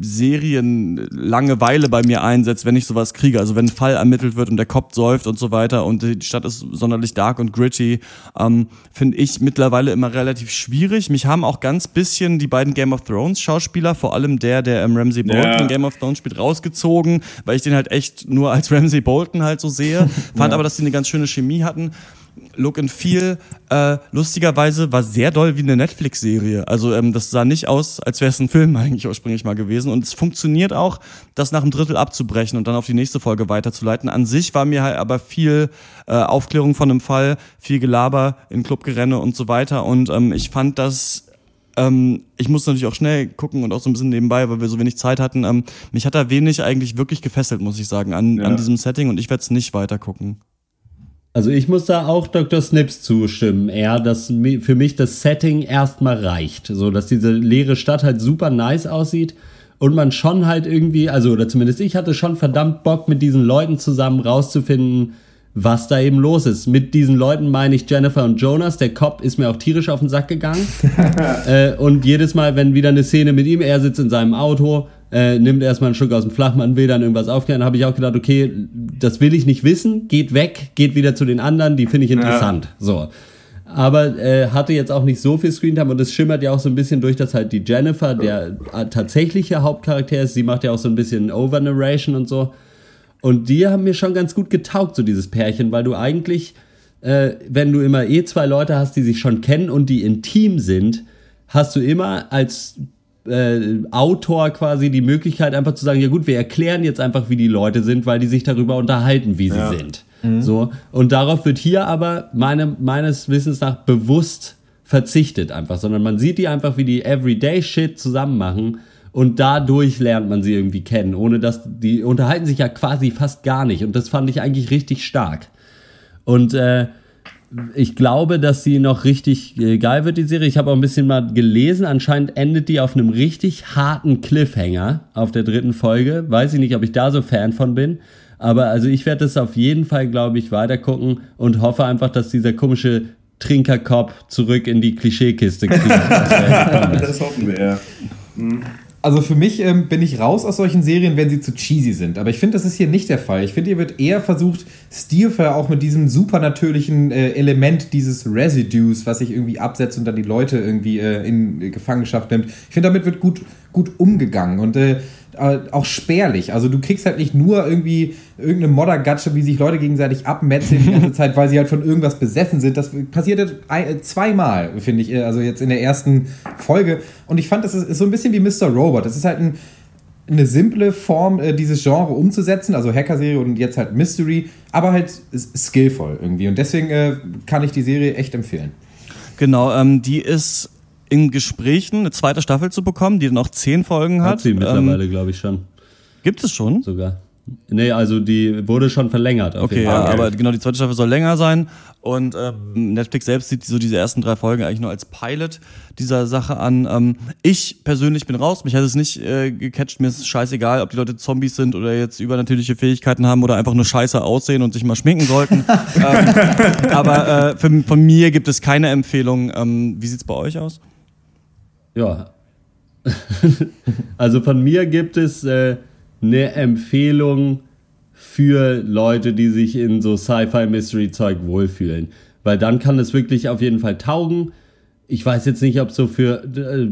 Serien Langeweile bei mir einsetzt, wenn ich sowas kriege. Also wenn ein Fall ermittelt wird und der Kopf säuft und so weiter und die Stadt ist sonderlich dark und gritty, ähm, finde ich mittlerweile immer relativ schwierig. Mich haben auch ganz bisschen die beiden Game of Thrones Schauspieler, vor allem der, der im Ramsey Bolton ja. Game of Thrones spielt, rausgezogen, weil ich den halt echt nur als Ramsey Bolton halt so sehe. Fand ja. aber, dass die eine ganz schöne Chemie hatten. Look and Feel äh, lustigerweise war sehr doll wie eine Netflix-Serie. Also ähm, das sah nicht aus, als wäre es ein Film eigentlich ursprünglich mal gewesen. Und es funktioniert auch, das nach einem Drittel abzubrechen und dann auf die nächste Folge weiterzuleiten. An sich war mir halt aber viel äh, Aufklärung von einem Fall, viel Gelaber in Clubgerenne und so weiter. Und ähm, ich fand das ähm, ich musste natürlich auch schnell gucken und auch so ein bisschen nebenbei, weil wir so wenig Zeit hatten. Ähm, mich hat da wenig eigentlich wirklich gefesselt, muss ich sagen, an, Ja. an diesem Setting und ich werde es nicht weiter gucken. Also ich muss da auch Dr. Snips zustimmen, eher, dass für mich das Setting erstmal reicht. So, dass diese leere Stadt halt super nice aussieht und man schon halt irgendwie, also oder zumindest ich hatte schon verdammt Bock mit diesen Leuten zusammen rauszufinden, was da eben los ist. Mit diesen Leuten meine ich Jennifer und Jonas. Der Cop ist mir auch tierisch auf den Sack gegangen. äh, und jedes Mal, wenn wieder eine Szene mit ihm, er sitzt in seinem Auto, äh, nimmt erstmal ein Stück aus dem Flachmann, will dann irgendwas aufklären, habe ich auch gedacht, okay, das will ich nicht wissen, geht weg, geht wieder zu den anderen, die finde ich interessant. So. Aber äh, hatte jetzt auch nicht so viel Screentime und es schimmert ja auch so ein bisschen durch, dass halt die Jennifer der äh, tatsächliche Hauptcharakter ist. Sie macht ja auch so ein bisschen Over-Narration und so. Und die haben mir schon ganz gut getaugt, so dieses Pärchen, weil du eigentlich, äh, wenn du immer eh zwei Leute hast, die sich schon kennen und die intim sind, hast du immer als äh, Autor quasi die Möglichkeit, einfach zu sagen, ja gut, wir erklären jetzt einfach, wie die Leute sind, weil die sich darüber unterhalten, wie sie Ja. sind. So. Und darauf wird hier aber meine, meines Wissens nach bewusst verzichtet einfach, sondern man sieht die einfach, wie die Everyday Shit zusammen machen und dadurch lernt man sie irgendwie kennen, ohne dass die unterhalten sich ja quasi fast gar nicht und das fand ich eigentlich richtig stark. Und äh, ich glaube, dass sie noch richtig äh, geil wird, die Serie. Ich habe auch ein bisschen mal gelesen. Anscheinend endet die auf einem richtig harten Cliffhanger auf der dritten Folge. Weiß ich nicht, ob ich da so Fan von bin. Aber also ich werde das auf jeden Fall, glaube ich, weitergucken und hoffe einfach, dass dieser komische Trinkerkopf zurück in die Klischeekiste kriegt. das hoffen wir, ja. Also für mich ähm, bin ich raus aus solchen Serien, wenn sie zu cheesy sind. Aber ich finde, das ist hier nicht der Fall. Ich finde, hier wird eher versucht, stilvoll auch mit diesem supernatürlichen äh, Element dieses Residues, was sich irgendwie absetzt und dann die Leute irgendwie äh, in Gefangenschaft nimmt. Ich finde, damit wird gut, gut umgegangen und äh, auch spärlich. Also du kriegst halt nicht nur irgendwie irgendeine Moddergatsche, wie sich Leute gegenseitig abmetzeln die ganze Zeit, weil sie halt von irgendwas besessen sind. Das passiert halt zweimal, finde ich, äh, also jetzt in der ersten Folge. Und ich fand, das ist, so ein bisschen wie Mr. Robot. Das ist halt ein, eine simple Form, äh, dieses Genre umzusetzen, also Hacker-Serie und jetzt halt Mystery, aber halt skillvoll irgendwie. Und deswegen kann ich die Serie echt empfehlen. Genau, ähm, die ist in Gesprächen, eine zweite Staffel zu bekommen, die dann auch zehn Folgen hat. Hat sie mittlerweile, Ähm, glaube ich, schon. gibt es schon? Sogar. Nee, also die wurde schon verlängert. Okay, ja, aber genau, die zweite Staffel soll länger sein. Und ähm, Netflix selbst sieht so diese ersten drei Folgen eigentlich nur als Pilot dieser Sache an. Ähm, ich persönlich bin raus, mich hat es nicht äh, gecatcht. Mir ist es scheißegal, ob die Leute Zombies sind oder jetzt übernatürliche Fähigkeiten haben oder einfach nur scheiße aussehen und sich mal schminken sollten. ähm, aber äh, für, von mir gibt es keine Empfehlung. Ähm, wie sieht's bei euch aus? Ja. also von mir gibt es äh, eine Empfehlung für Leute, die sich in so Sci-Fi-Mystery-Zeug wohlfühlen. Weil dann kann es wirklich auf jeden Fall taugen. Ich weiß jetzt nicht, ob so für, äh,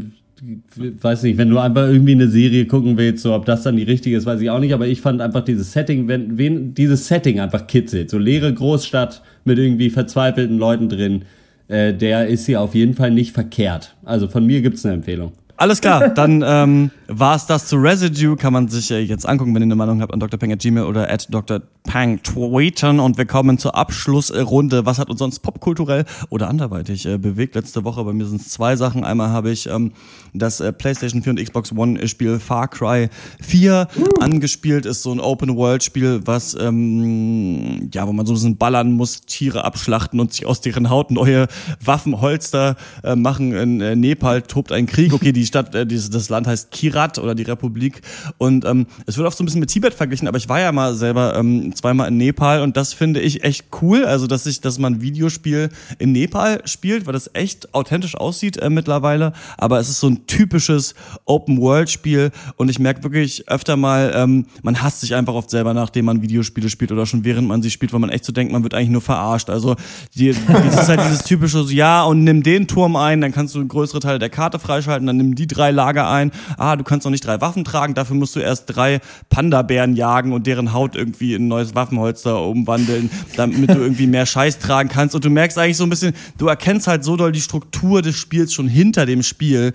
weiß nicht, wenn du einfach irgendwie eine Serie gucken willst, so ob das dann die richtige ist, weiß ich auch nicht. Aber ich fand einfach dieses Setting, wenn, wenn dieses Setting einfach kitzelt, so leere Großstadt mit irgendwie verzweifelten Leuten drin, äh, der ist hier auf jeden Fall nicht verkehrt. Also von mir gibt's eine Empfehlung. Alles klar, dann ähm, war es das zu Residue. Kann man sich äh, jetzt angucken, wenn ihr eine Meinung habt, an drpeng.gmail oder at drpeng tweeten. Und wir kommen zur Abschlussrunde. Was hat uns sonst popkulturell oder anderweitig äh, bewegt? Letzte Woche bei mir sind es zwei Sachen. Einmal habe ich ähm, das äh, PlayStation 4 und Xbox One Spiel Far Cry 4 angespielt. Ist so ein Open-World-Spiel, was, ähm, ja, wo man so ein bisschen ballern muss, Tiere abschlachten und sich aus deren Haut neue Waffenholster äh, machen. In äh, Nepal tobt ein Krieg. Okay, die Stadt, äh, dieses, das Land heißt Kirat oder die Republik. Und ähm, es wird oft so ein bisschen mit Tibet verglichen, aber ich war ja mal selber ähm, zweimal in Nepal und das finde ich echt cool. Also, dass ich, dass man Videospiel in Nepal spielt, weil das echt authentisch aussieht äh, mittlerweile. Aber es ist so ein typisches Open-World-Spiel und ich merke wirklich öfter mal, ähm, man hasst sich einfach oft selber, nachdem man Videospiele spielt oder schon während man sie spielt, weil man echt so denkt, man wird eigentlich nur verarscht. Also, die, das ist halt dieses typische, so, ja, und nimm den Turm ein, dann kannst du größere Teile der Karte freischalten, dann nimm die drei Lager ein. Ah, du kannst noch nicht drei Waffen tragen, dafür musst du erst drei Panda-Bären jagen und deren Haut irgendwie in ein neues Waffenholster umwandeln, damit du irgendwie mehr Scheiß tragen kannst. Und du merkst eigentlich so ein bisschen, du erkennst halt so doll die Struktur des Spiels schon hinter dem Spiel,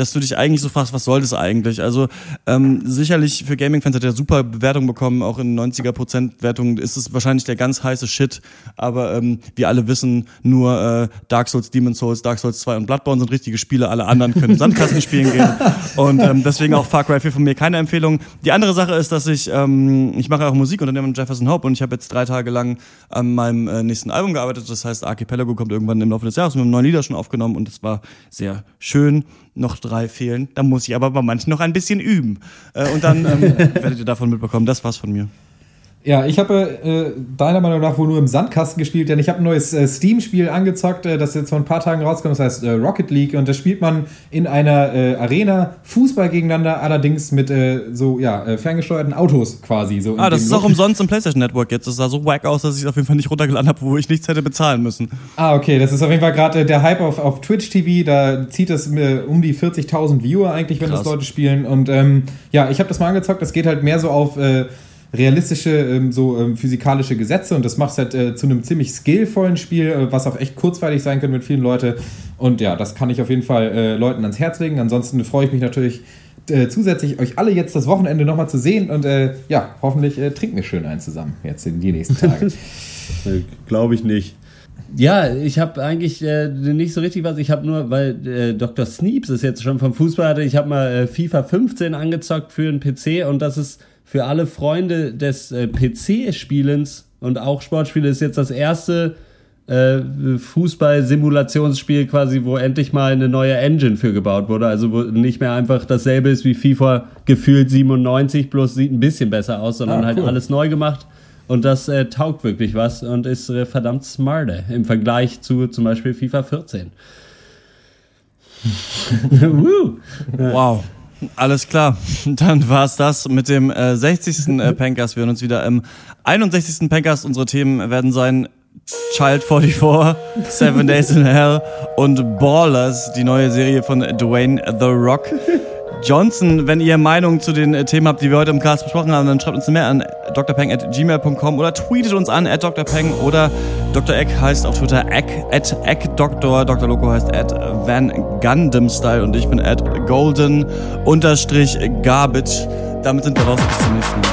dass du dich eigentlich so fragst, was soll das eigentlich? Also ähm, sicherlich für Gaming-Fans hat er super Bewertung bekommen, auch in 90er Wertungen ist es wahrscheinlich der ganz heiße Shit, aber ähm, wir alle wissen, nur äh, Dark Souls, Demon Souls, Dark Souls 2 und Bloodborne sind richtige Spiele, alle anderen können Sandkasten spielen gehen und ähm, deswegen auch Far Cry 4 von mir keine Empfehlung. Die andere Sache ist, dass ich, ähm, ich mache auch Musik unter dem Jefferson Hope und ich habe jetzt drei Tage lang an meinem äh, nächsten Album gearbeitet, das heißt Archipelago kommt irgendwann im Laufe des Jahres mit einem neuen Lieder schon aufgenommen und es war sehr schön noch drei fehlen. Da muss ich aber bei manchen noch ein bisschen üben. Äh, und dann ähm, werdet ihr davon mitbekommen. Das war's von mir. Ja, ich habe äh, deiner Meinung nach wohl nur im Sandkasten gespielt, denn ich habe ein neues äh, Steam-Spiel angezockt, äh, das jetzt vor ein paar Tagen rauskommt, das heißt äh, Rocket League und das spielt man in einer äh, Arena Fußball gegeneinander, allerdings mit äh, so ja äh, ferngesteuerten Autos quasi. So ah, das ist auch umsonst im PlayStation Network jetzt. Das sah so wack aus, dass ich es auf jeden Fall nicht runtergeladen habe, wo ich nichts hätte bezahlen müssen. Ah, okay, das ist auf jeden Fall gerade der Hype auf, auf Twitch TV, da zieht es um die 40.000 Viewer eigentlich, wenn Krass. das Leute spielen und ähm, ja, ich habe das mal angezockt, das geht halt mehr so auf realistische ähm, so ähm, physikalische Gesetze und das macht es halt äh, zu einem ziemlich skillvollen Spiel, äh, was auch echt kurzweilig sein könnte mit vielen Leuten. Und ja, das kann ich auf jeden Fall äh, Leuten ans Herz legen. Ansonsten freue ich mich natürlich äh, zusätzlich, euch alle jetzt das Wochenende nochmal zu sehen und äh, ja, hoffentlich äh, trinken wir schön einen zusammen jetzt in die nächsten Tage. Glaube ich nicht. Ja, ich habe eigentlich äh, nicht so richtig was. Ich habe nur, weil äh, Dr. Sneeps ist jetzt schon vom Fußball hatte, ich habe mal äh, FIFA 15 angezockt für einen PC und das ist für alle Freunde des äh, PC-Spielens und auch Sportspiele ist jetzt das erste äh, Fußball-Simulationsspiel quasi, wo endlich mal eine neue Engine für gebaut wurde. Also wo nicht mehr einfach dasselbe ist wie FIFA gefühlt 97, bloß sieht ein bisschen besser aus, sondern ah, halt cool. halt alles neu gemacht. Und das äh, taugt wirklich was und ist äh, verdammt smarte im Vergleich zu zum Beispiel FIFA 14. wow. Alles klar, dann war's das mit dem äh, 60. Äh, Pencast. Wir hören uns wieder im 61. Pencast. Unsere Themen werden sein Child 44, Seven Days in Hell und Ballers, die neue Serie von Dwayne The Rock Johnson. Wenn ihr Meinungen zu den äh, Themen habt, die wir heute im Cast besprochen haben, dann schreibt uns mehr an drpeng.gmail.com oder tweetet uns an at drpeng oder Dr. Eck heißt auf Twitter Eck, at Eckdoktor, Dr. Loco heißt at Van Gundam Style und ich bin at golden unterstrich garbage. Damit sind wir raus. Bis zum nächsten Mal.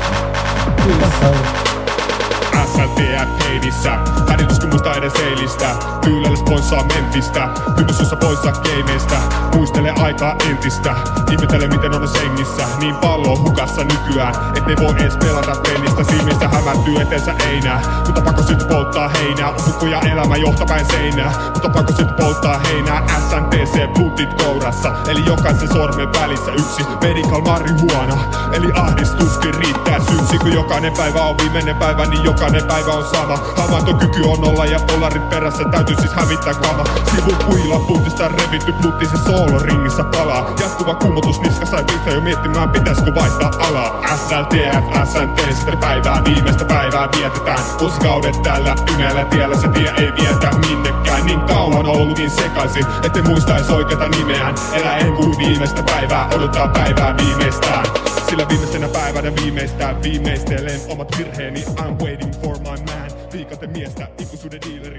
SLTR heidissä Hädityskin muista edes eilistä. Tyylällä sponssaa mentistä Kynnys poissa gameista. Muistele aikaa entistä. Ihmetele miten on sengissä Niin pallo hukassa nykyään Ettei voi edes pelata pennistä. Silmissä hämärtyy eteensä ei nää Mutta pakko sit polttaa heinää. On ja elämä johtapäin seinää. Mutta pakko sit polttaa heinää. SNTC puntit kourassa. Eli jokaisen sormen välissä yksi. Medical marihuana. Eli ahdistuskin riittää syyksi. Kun jokainen päivä on viimeinen päivä Niin jokainen päivä on sama. Havaintokyky on olla ja polarin perässä täytyy siis hävittää kama. Sivu kuila puntista revitty plutti se soolo ringissä palaa. Jatkuva kummotus niska sai pitää jo miettimään pitäisikö vaihtaa alaa. SLTF, SNT, sitten päivää viimeistä päivää vietetään. Vuosikaudet tällä yhdellä tiellä se tie ei vietä minnekään. Niin kauan ollut niin sekaisin, ettei muistais oikeata nimeään. Elä en kuin viimeistä päivää, odottaa päivää viimeistään. Sillä viimeisenä päivänä viimeistään viimeistelen omat virheeni I'm waiting for my man. Viikaten miestä ikuisuuden diileriin